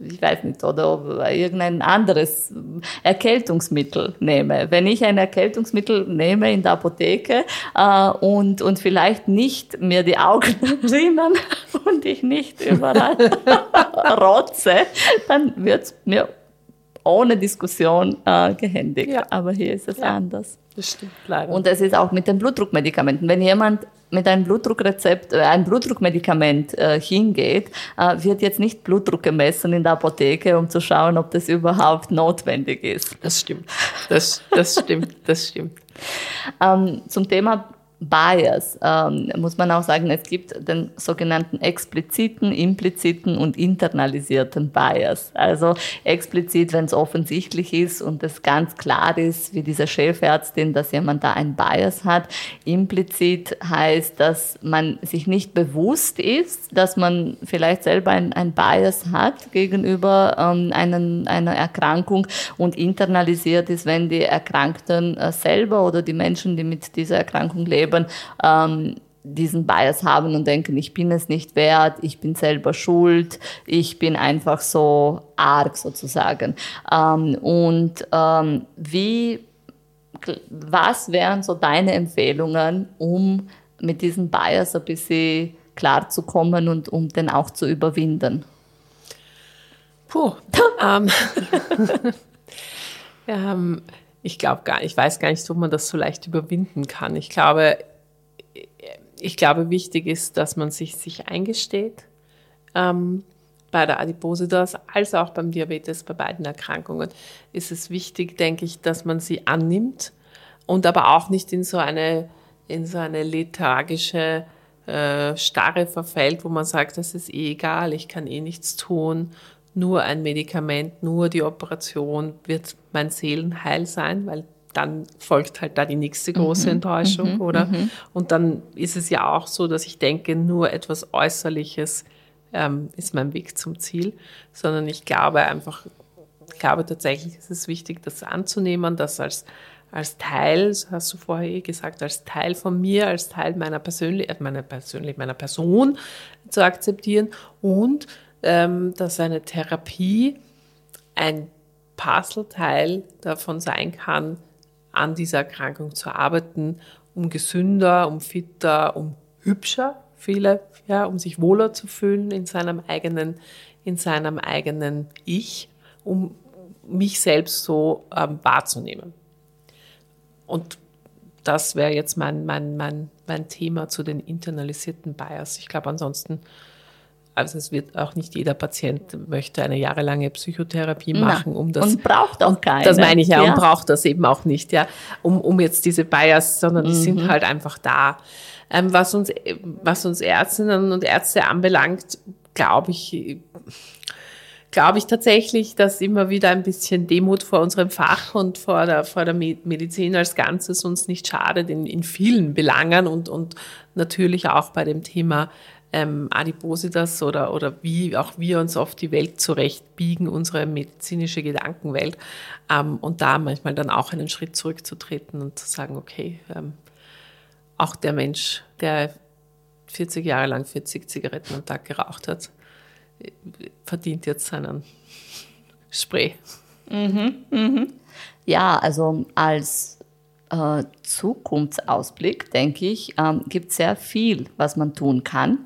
ich weiß nicht, oder irgendein anderes Erkältungsmittel nehme. Wenn ich ein Erkältungsmittel nehme in der Apotheke äh, und, und vielleicht nicht mir die Augen [laughs] rinnen und ich nicht überall [laughs] [laughs] rotze, dann wird's mir ohne Diskussion äh, gehändigt. Ja. Aber hier ist es ja. anders. Das stimmt leider. Und es ist auch mit den Blutdruckmedikamenten. Wenn jemand mit einem Blutdruckrezept, äh, ein Blutdruckmedikament äh, hingeht, äh, wird jetzt nicht Blutdruck gemessen in der Apotheke, um zu schauen, ob das überhaupt notwendig ist. Das stimmt. Das, das stimmt. Das stimmt. ähm, zum Thema Bias, ähm, muss man auch sagen, es gibt den sogenannten expliziten, impliziten und internalisierten Bias. Also explizit, wenn es offensichtlich ist und es ganz klar ist, wie diese Chefärztin, dass jemand da ein Bias hat. Implizit heißt, dass man sich nicht bewusst ist, dass man vielleicht selber ein, ein Bias hat gegenüber ähm, einen, einer Erkrankung und internalisiert ist, wenn die Erkrankten äh, selber oder die Menschen, die mit dieser Erkrankung leben, Leben ähm, diesen Bias haben und denken, ich bin es nicht wert, ich bin selber schuld, ich bin einfach so arg sozusagen. Ähm, und ähm, wie, was wären so deine Empfehlungen, um mit diesem Bias ein bisschen klarzukommen und um den auch zu überwinden? Puh. [laughs] ähm, [laughs] ähm, ich glaube gar ich weiß gar nicht, ob man das so leicht überwinden kann. Ich glaube, ich glaube, wichtig ist, dass man sich, sich eingesteht, ähm, bei der Adipositas als auch beim Diabetes, bei beiden Erkrankungen ist es wichtig, denke ich, dass man sie annimmt und aber auch nicht in so eine, in so eine lethargische äh, Starre verfällt, wo man sagt, das ist eh egal, ich kann eh nichts tun nur ein Medikament, nur die Operation wird mein Seelenheil sein, weil dann folgt halt da die nächste große mhm, Enttäuschung, mhm, oder? Mhm. Und dann ist es ja auch so, dass ich denke, nur etwas Äußerliches ähm, ist mein Weg zum Ziel, sondern ich glaube einfach, ich glaube tatsächlich ist es wichtig, das anzunehmen, das als als Teil, das hast du vorher eh gesagt, als Teil von mir, als Teil meiner Persönlichkeit, meiner Persönlich, meiner Person zu akzeptieren und ähm, dass eine Therapie ein Puzzleteil davon sein kann, an dieser Erkrankung zu arbeiten, um gesünder, um fitter, um hübscher, viele, ja, um sich wohler zu fühlen in seinem eigenen, in seinem eigenen Ich, um mich selbst so ähm, wahrzunehmen. Und das wäre jetzt mein, mein, mein, mein Thema zu den internalisierten Bias. Ich glaube, ansonsten also es wird auch nicht jeder Patient möchte eine jahrelange Psychotherapie machen, um das. Und braucht auch keine. Das meine ich ja, ja, und braucht das eben auch nicht, ja, um, um jetzt diese Bias, sondern die mhm. sind halt einfach da. Ähm, was uns, was uns Ärztinnen und Ärzte anbelangt, glaube ich, glaube ich tatsächlich, dass immer wieder ein bisschen Demut vor unserem Fach und vor der, vor der Medizin als Ganzes uns nicht schadet in, in vielen Belangen und, und natürlich auch bei dem Thema ähm, Adipositas oder, oder wie auch wir uns auf die Welt zurechtbiegen, unsere medizinische Gedankenwelt. Ähm, und da manchmal dann auch einen Schritt zurückzutreten und zu sagen, okay, ähm, auch der Mensch, der 40 Jahre lang 40 Zigaretten am Tag geraucht hat, verdient jetzt seinen Spray. Mhm, mhm. Ja, also als äh, Zukunftsausblick, denke ich, ähm, gibt sehr viel, was man tun kann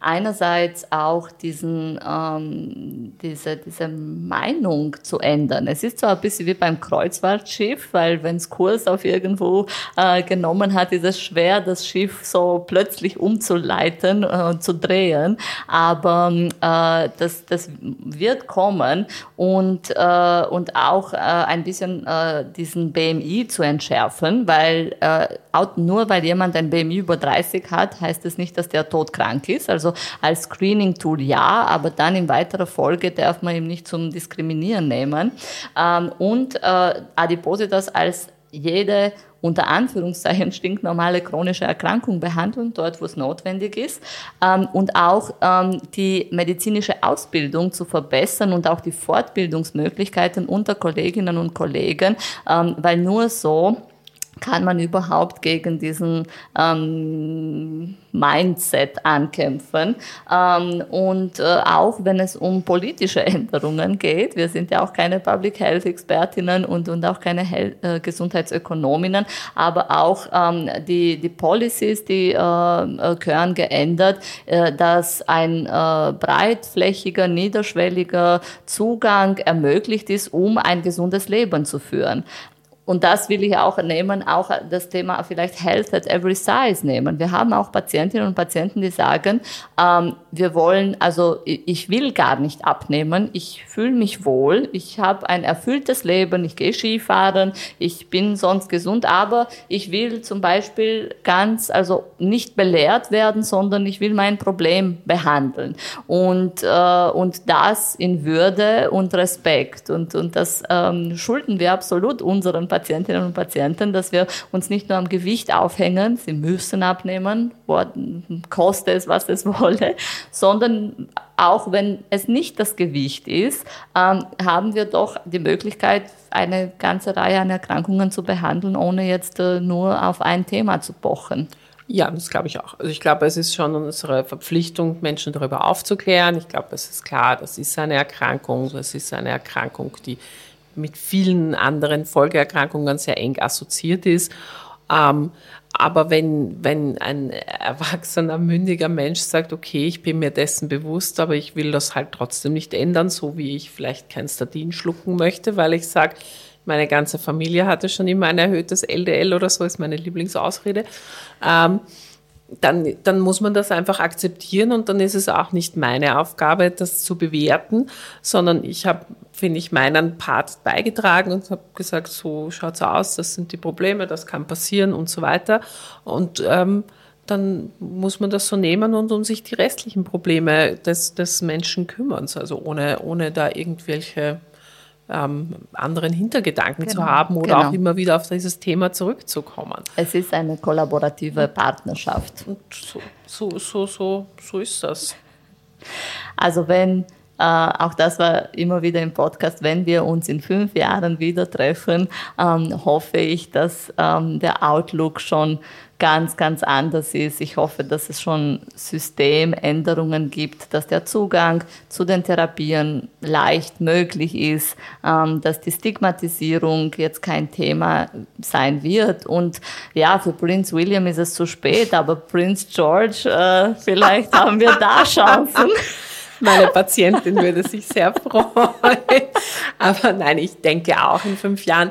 einerseits auch diesen, ähm, diese, diese Meinung zu ändern. Es ist zwar ein bisschen wie beim Kreuzfahrtschiff, weil wenn es Kurs auf irgendwo äh, genommen hat, ist es schwer, das Schiff so plötzlich umzuleiten und äh, zu drehen, aber äh, das, das wird kommen und, äh, und auch äh, ein bisschen äh, diesen BMI zu entschärfen, weil äh, nur weil jemand ein BMI über 30 hat, heißt es nicht, dass der todkrank ist. Also als Screening-Tool ja, aber dann in weiterer Folge darf man ihn nicht zum Diskriminieren nehmen. Ähm, und äh, Adipositas als jede unter Anführungszeichen stinknormale chronische Erkrankung behandeln, dort wo es notwendig ist, ähm, und auch ähm, die medizinische Ausbildung zu verbessern und auch die Fortbildungsmöglichkeiten unter Kolleginnen und Kollegen, weil nur so kann man überhaupt gegen diesen ähm, Mindset ankämpfen. Ähm, und äh, auch wenn es um politische [laughs] Änderungen geht, wir sind ja auch keine Public Health Expertinnen und, und auch keine Hel äh, Gesundheitsökonominnen, aber auch ähm, die, die Policies, die äh, äh gehören geändert, äh, dass ein äh, breitflächiger, niederschwelliger Zugang ermöglicht ist, um ein gesundes Leben zu führen. Und das will ich auch nehmen, auch das Thema vielleicht Health at every size nehmen. Wir haben auch Patientinnen und Patienten, die sagen, ähm, wir wollen, also ich will gar nicht abnehmen, ich fühle mich wohl, ich habe ein erfülltes Leben, ich gehe Skifahren, ich bin sonst gesund, aber ich will zum Beispiel ganz, also nicht belehrt werden, sondern ich will mein Problem behandeln. Und, äh, und das in Würde und Respekt. Und, und das ähm, schulden wir absolut unseren Patientinnen und Patienten, dass wir uns nicht nur am Gewicht aufhängen, sie müssen abnehmen, koste es, was es [laughs] wolle, sondern auch wenn es nicht das Gewicht ist, ähm, haben wir doch die Möglichkeit, eine ganze Reihe an Erkrankungen zu behandeln, ohne jetzt äh, nur auf ein Thema zu pochen. Ja, das glaube ich auch. Also ich glaube, es ist schon unsere Verpflichtung, Menschen darüber aufzuklären. Ich glaube, es ist klar, das ist eine Erkrankung, das ist eine Erkrankung, die mit vielen anderen Folgeerkrankungen sehr eng assoziiert ist. Ähm, aber wenn, wenn ein erwachsener, mündiger Mensch sagt, okay, ich bin mir dessen bewusst, aber ich will das halt trotzdem nicht ändern, so wie ich vielleicht kein Statin schlucken möchte, weil ich sage, meine ganze Familie hatte schon immer ein erhöhtes LDL oder so, ist meine Lieblingsausrede. Ähm, dann, dann muss man das einfach akzeptieren und dann ist es auch nicht meine Aufgabe, das zu bewerten, sondern ich habe, finde ich, meinen Part beigetragen und habe gesagt, so schaut's aus, das sind die Probleme, das kann passieren und so weiter. Und ähm, dann muss man das so nehmen und um sich die restlichen Probleme des, des Menschen kümmern, also ohne, ohne da irgendwelche ähm, anderen Hintergedanken genau, zu haben oder genau. auch immer wieder auf dieses Thema zurückzukommen. Es ist eine kollaborative Partnerschaft. Und so, so, so, so, so ist das. Also wenn äh, auch das war immer wieder im Podcast, wenn wir uns in fünf Jahren wieder treffen, ähm, hoffe ich, dass ähm, der Outlook schon ganz, ganz anders ist. Ich hoffe, dass es schon Systemänderungen gibt, dass der Zugang zu den Therapien leicht möglich ist, ähm, dass die Stigmatisierung jetzt kein Thema sein wird. Und ja, für Prince William ist es zu spät, aber Prince George, äh, vielleicht haben wir da [laughs] Chancen. Meine Patientin würde sich sehr freuen. [laughs] Aber nein, ich denke auch in fünf Jahren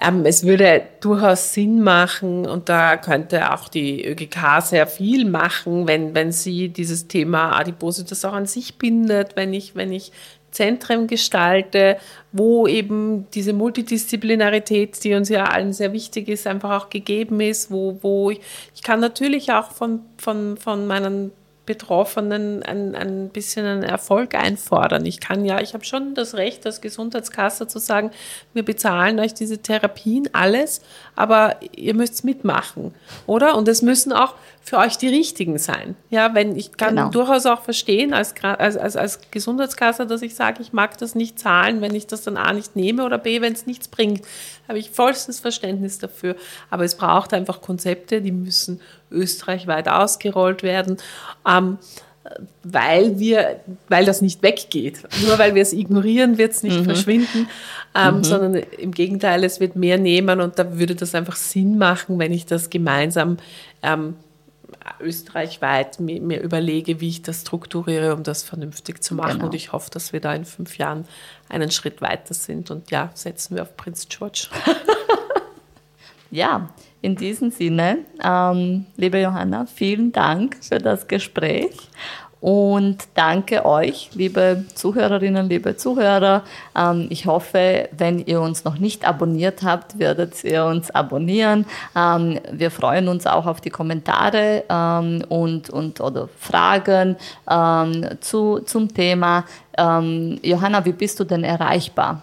ähm, es würde durchaus Sinn machen und da könnte auch die ÖGK sehr viel machen, wenn, wenn sie dieses Thema Adipositas auch an sich bindet, wenn ich, wenn ich Zentren gestalte, wo eben diese Multidisziplinarität, die uns ja allen sehr wichtig ist, einfach auch gegeben ist, wo, wo ich, ich kann natürlich auch von, von, von meinen Betroffenen ein, ein bisschen einen Erfolg einfordern. Ich kann ja, ich habe schon das Recht als Gesundheitskasse zu sagen, wir bezahlen euch diese Therapien alles, aber ihr müsst mitmachen, oder? Und es müssen auch für euch die richtigen sein. Ja, wenn ich kann genau. durchaus auch verstehen als, als, als, als Gesundheitskasse, dass ich sage, ich mag das nicht zahlen, wenn ich das dann A nicht nehme oder B, wenn es nichts bringt. Habe ich vollstes Verständnis dafür. Aber es braucht einfach Konzepte, die müssen österreichweit ausgerollt werden. Ähm, weil wir, weil das nicht weggeht. Nur weil wir es ignorieren, wird es nicht mhm. verschwinden, ähm, mhm. sondern im Gegenteil, es wird mehr nehmen und da würde das einfach Sinn machen, wenn ich das gemeinsam ähm, österreichweit mir, mir, überlege, wie ich das strukturiere, um das vernünftig zu machen. Genau. Und ich hoffe, dass wir da in fünf Jahren einen Schritt weiter sind. Und ja, setzen wir auf Prinz George. [laughs] ja, in diesem Sinne, ähm, liebe Johanna, vielen Dank für das Gespräch und danke euch, liebe Zuhörerinnen, liebe Zuhörer. Ähm, ich hoffe, wenn ihr uns noch nicht abonniert habt, werdet ihr uns abonnieren. Ähm, wir freuen uns auch auf die Kommentare ähm, und, und oder Fragen zu, zum Thema. Johanna, wie bist du denn erreichbar?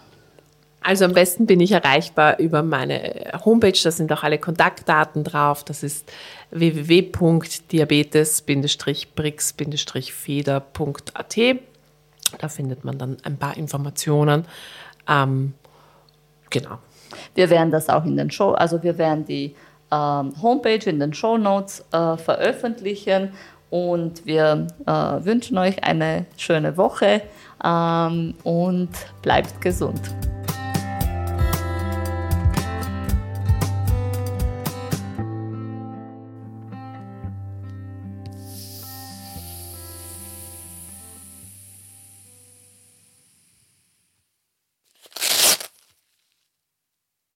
Also am besten bin ich erreichbar über meine Homepage, da sind auch alle Kontaktdaten drauf. Das ist www.diabetes-brix-feder.at. Da findet man dann ein paar Informationen. Ähm, genau. Wir werden das auch in den Show, also wir werden die ähm, Homepage in den Show Notes äh, veröffentlichen und wir äh, wünschen euch eine schöne Woche ähm, und bleibt gesund.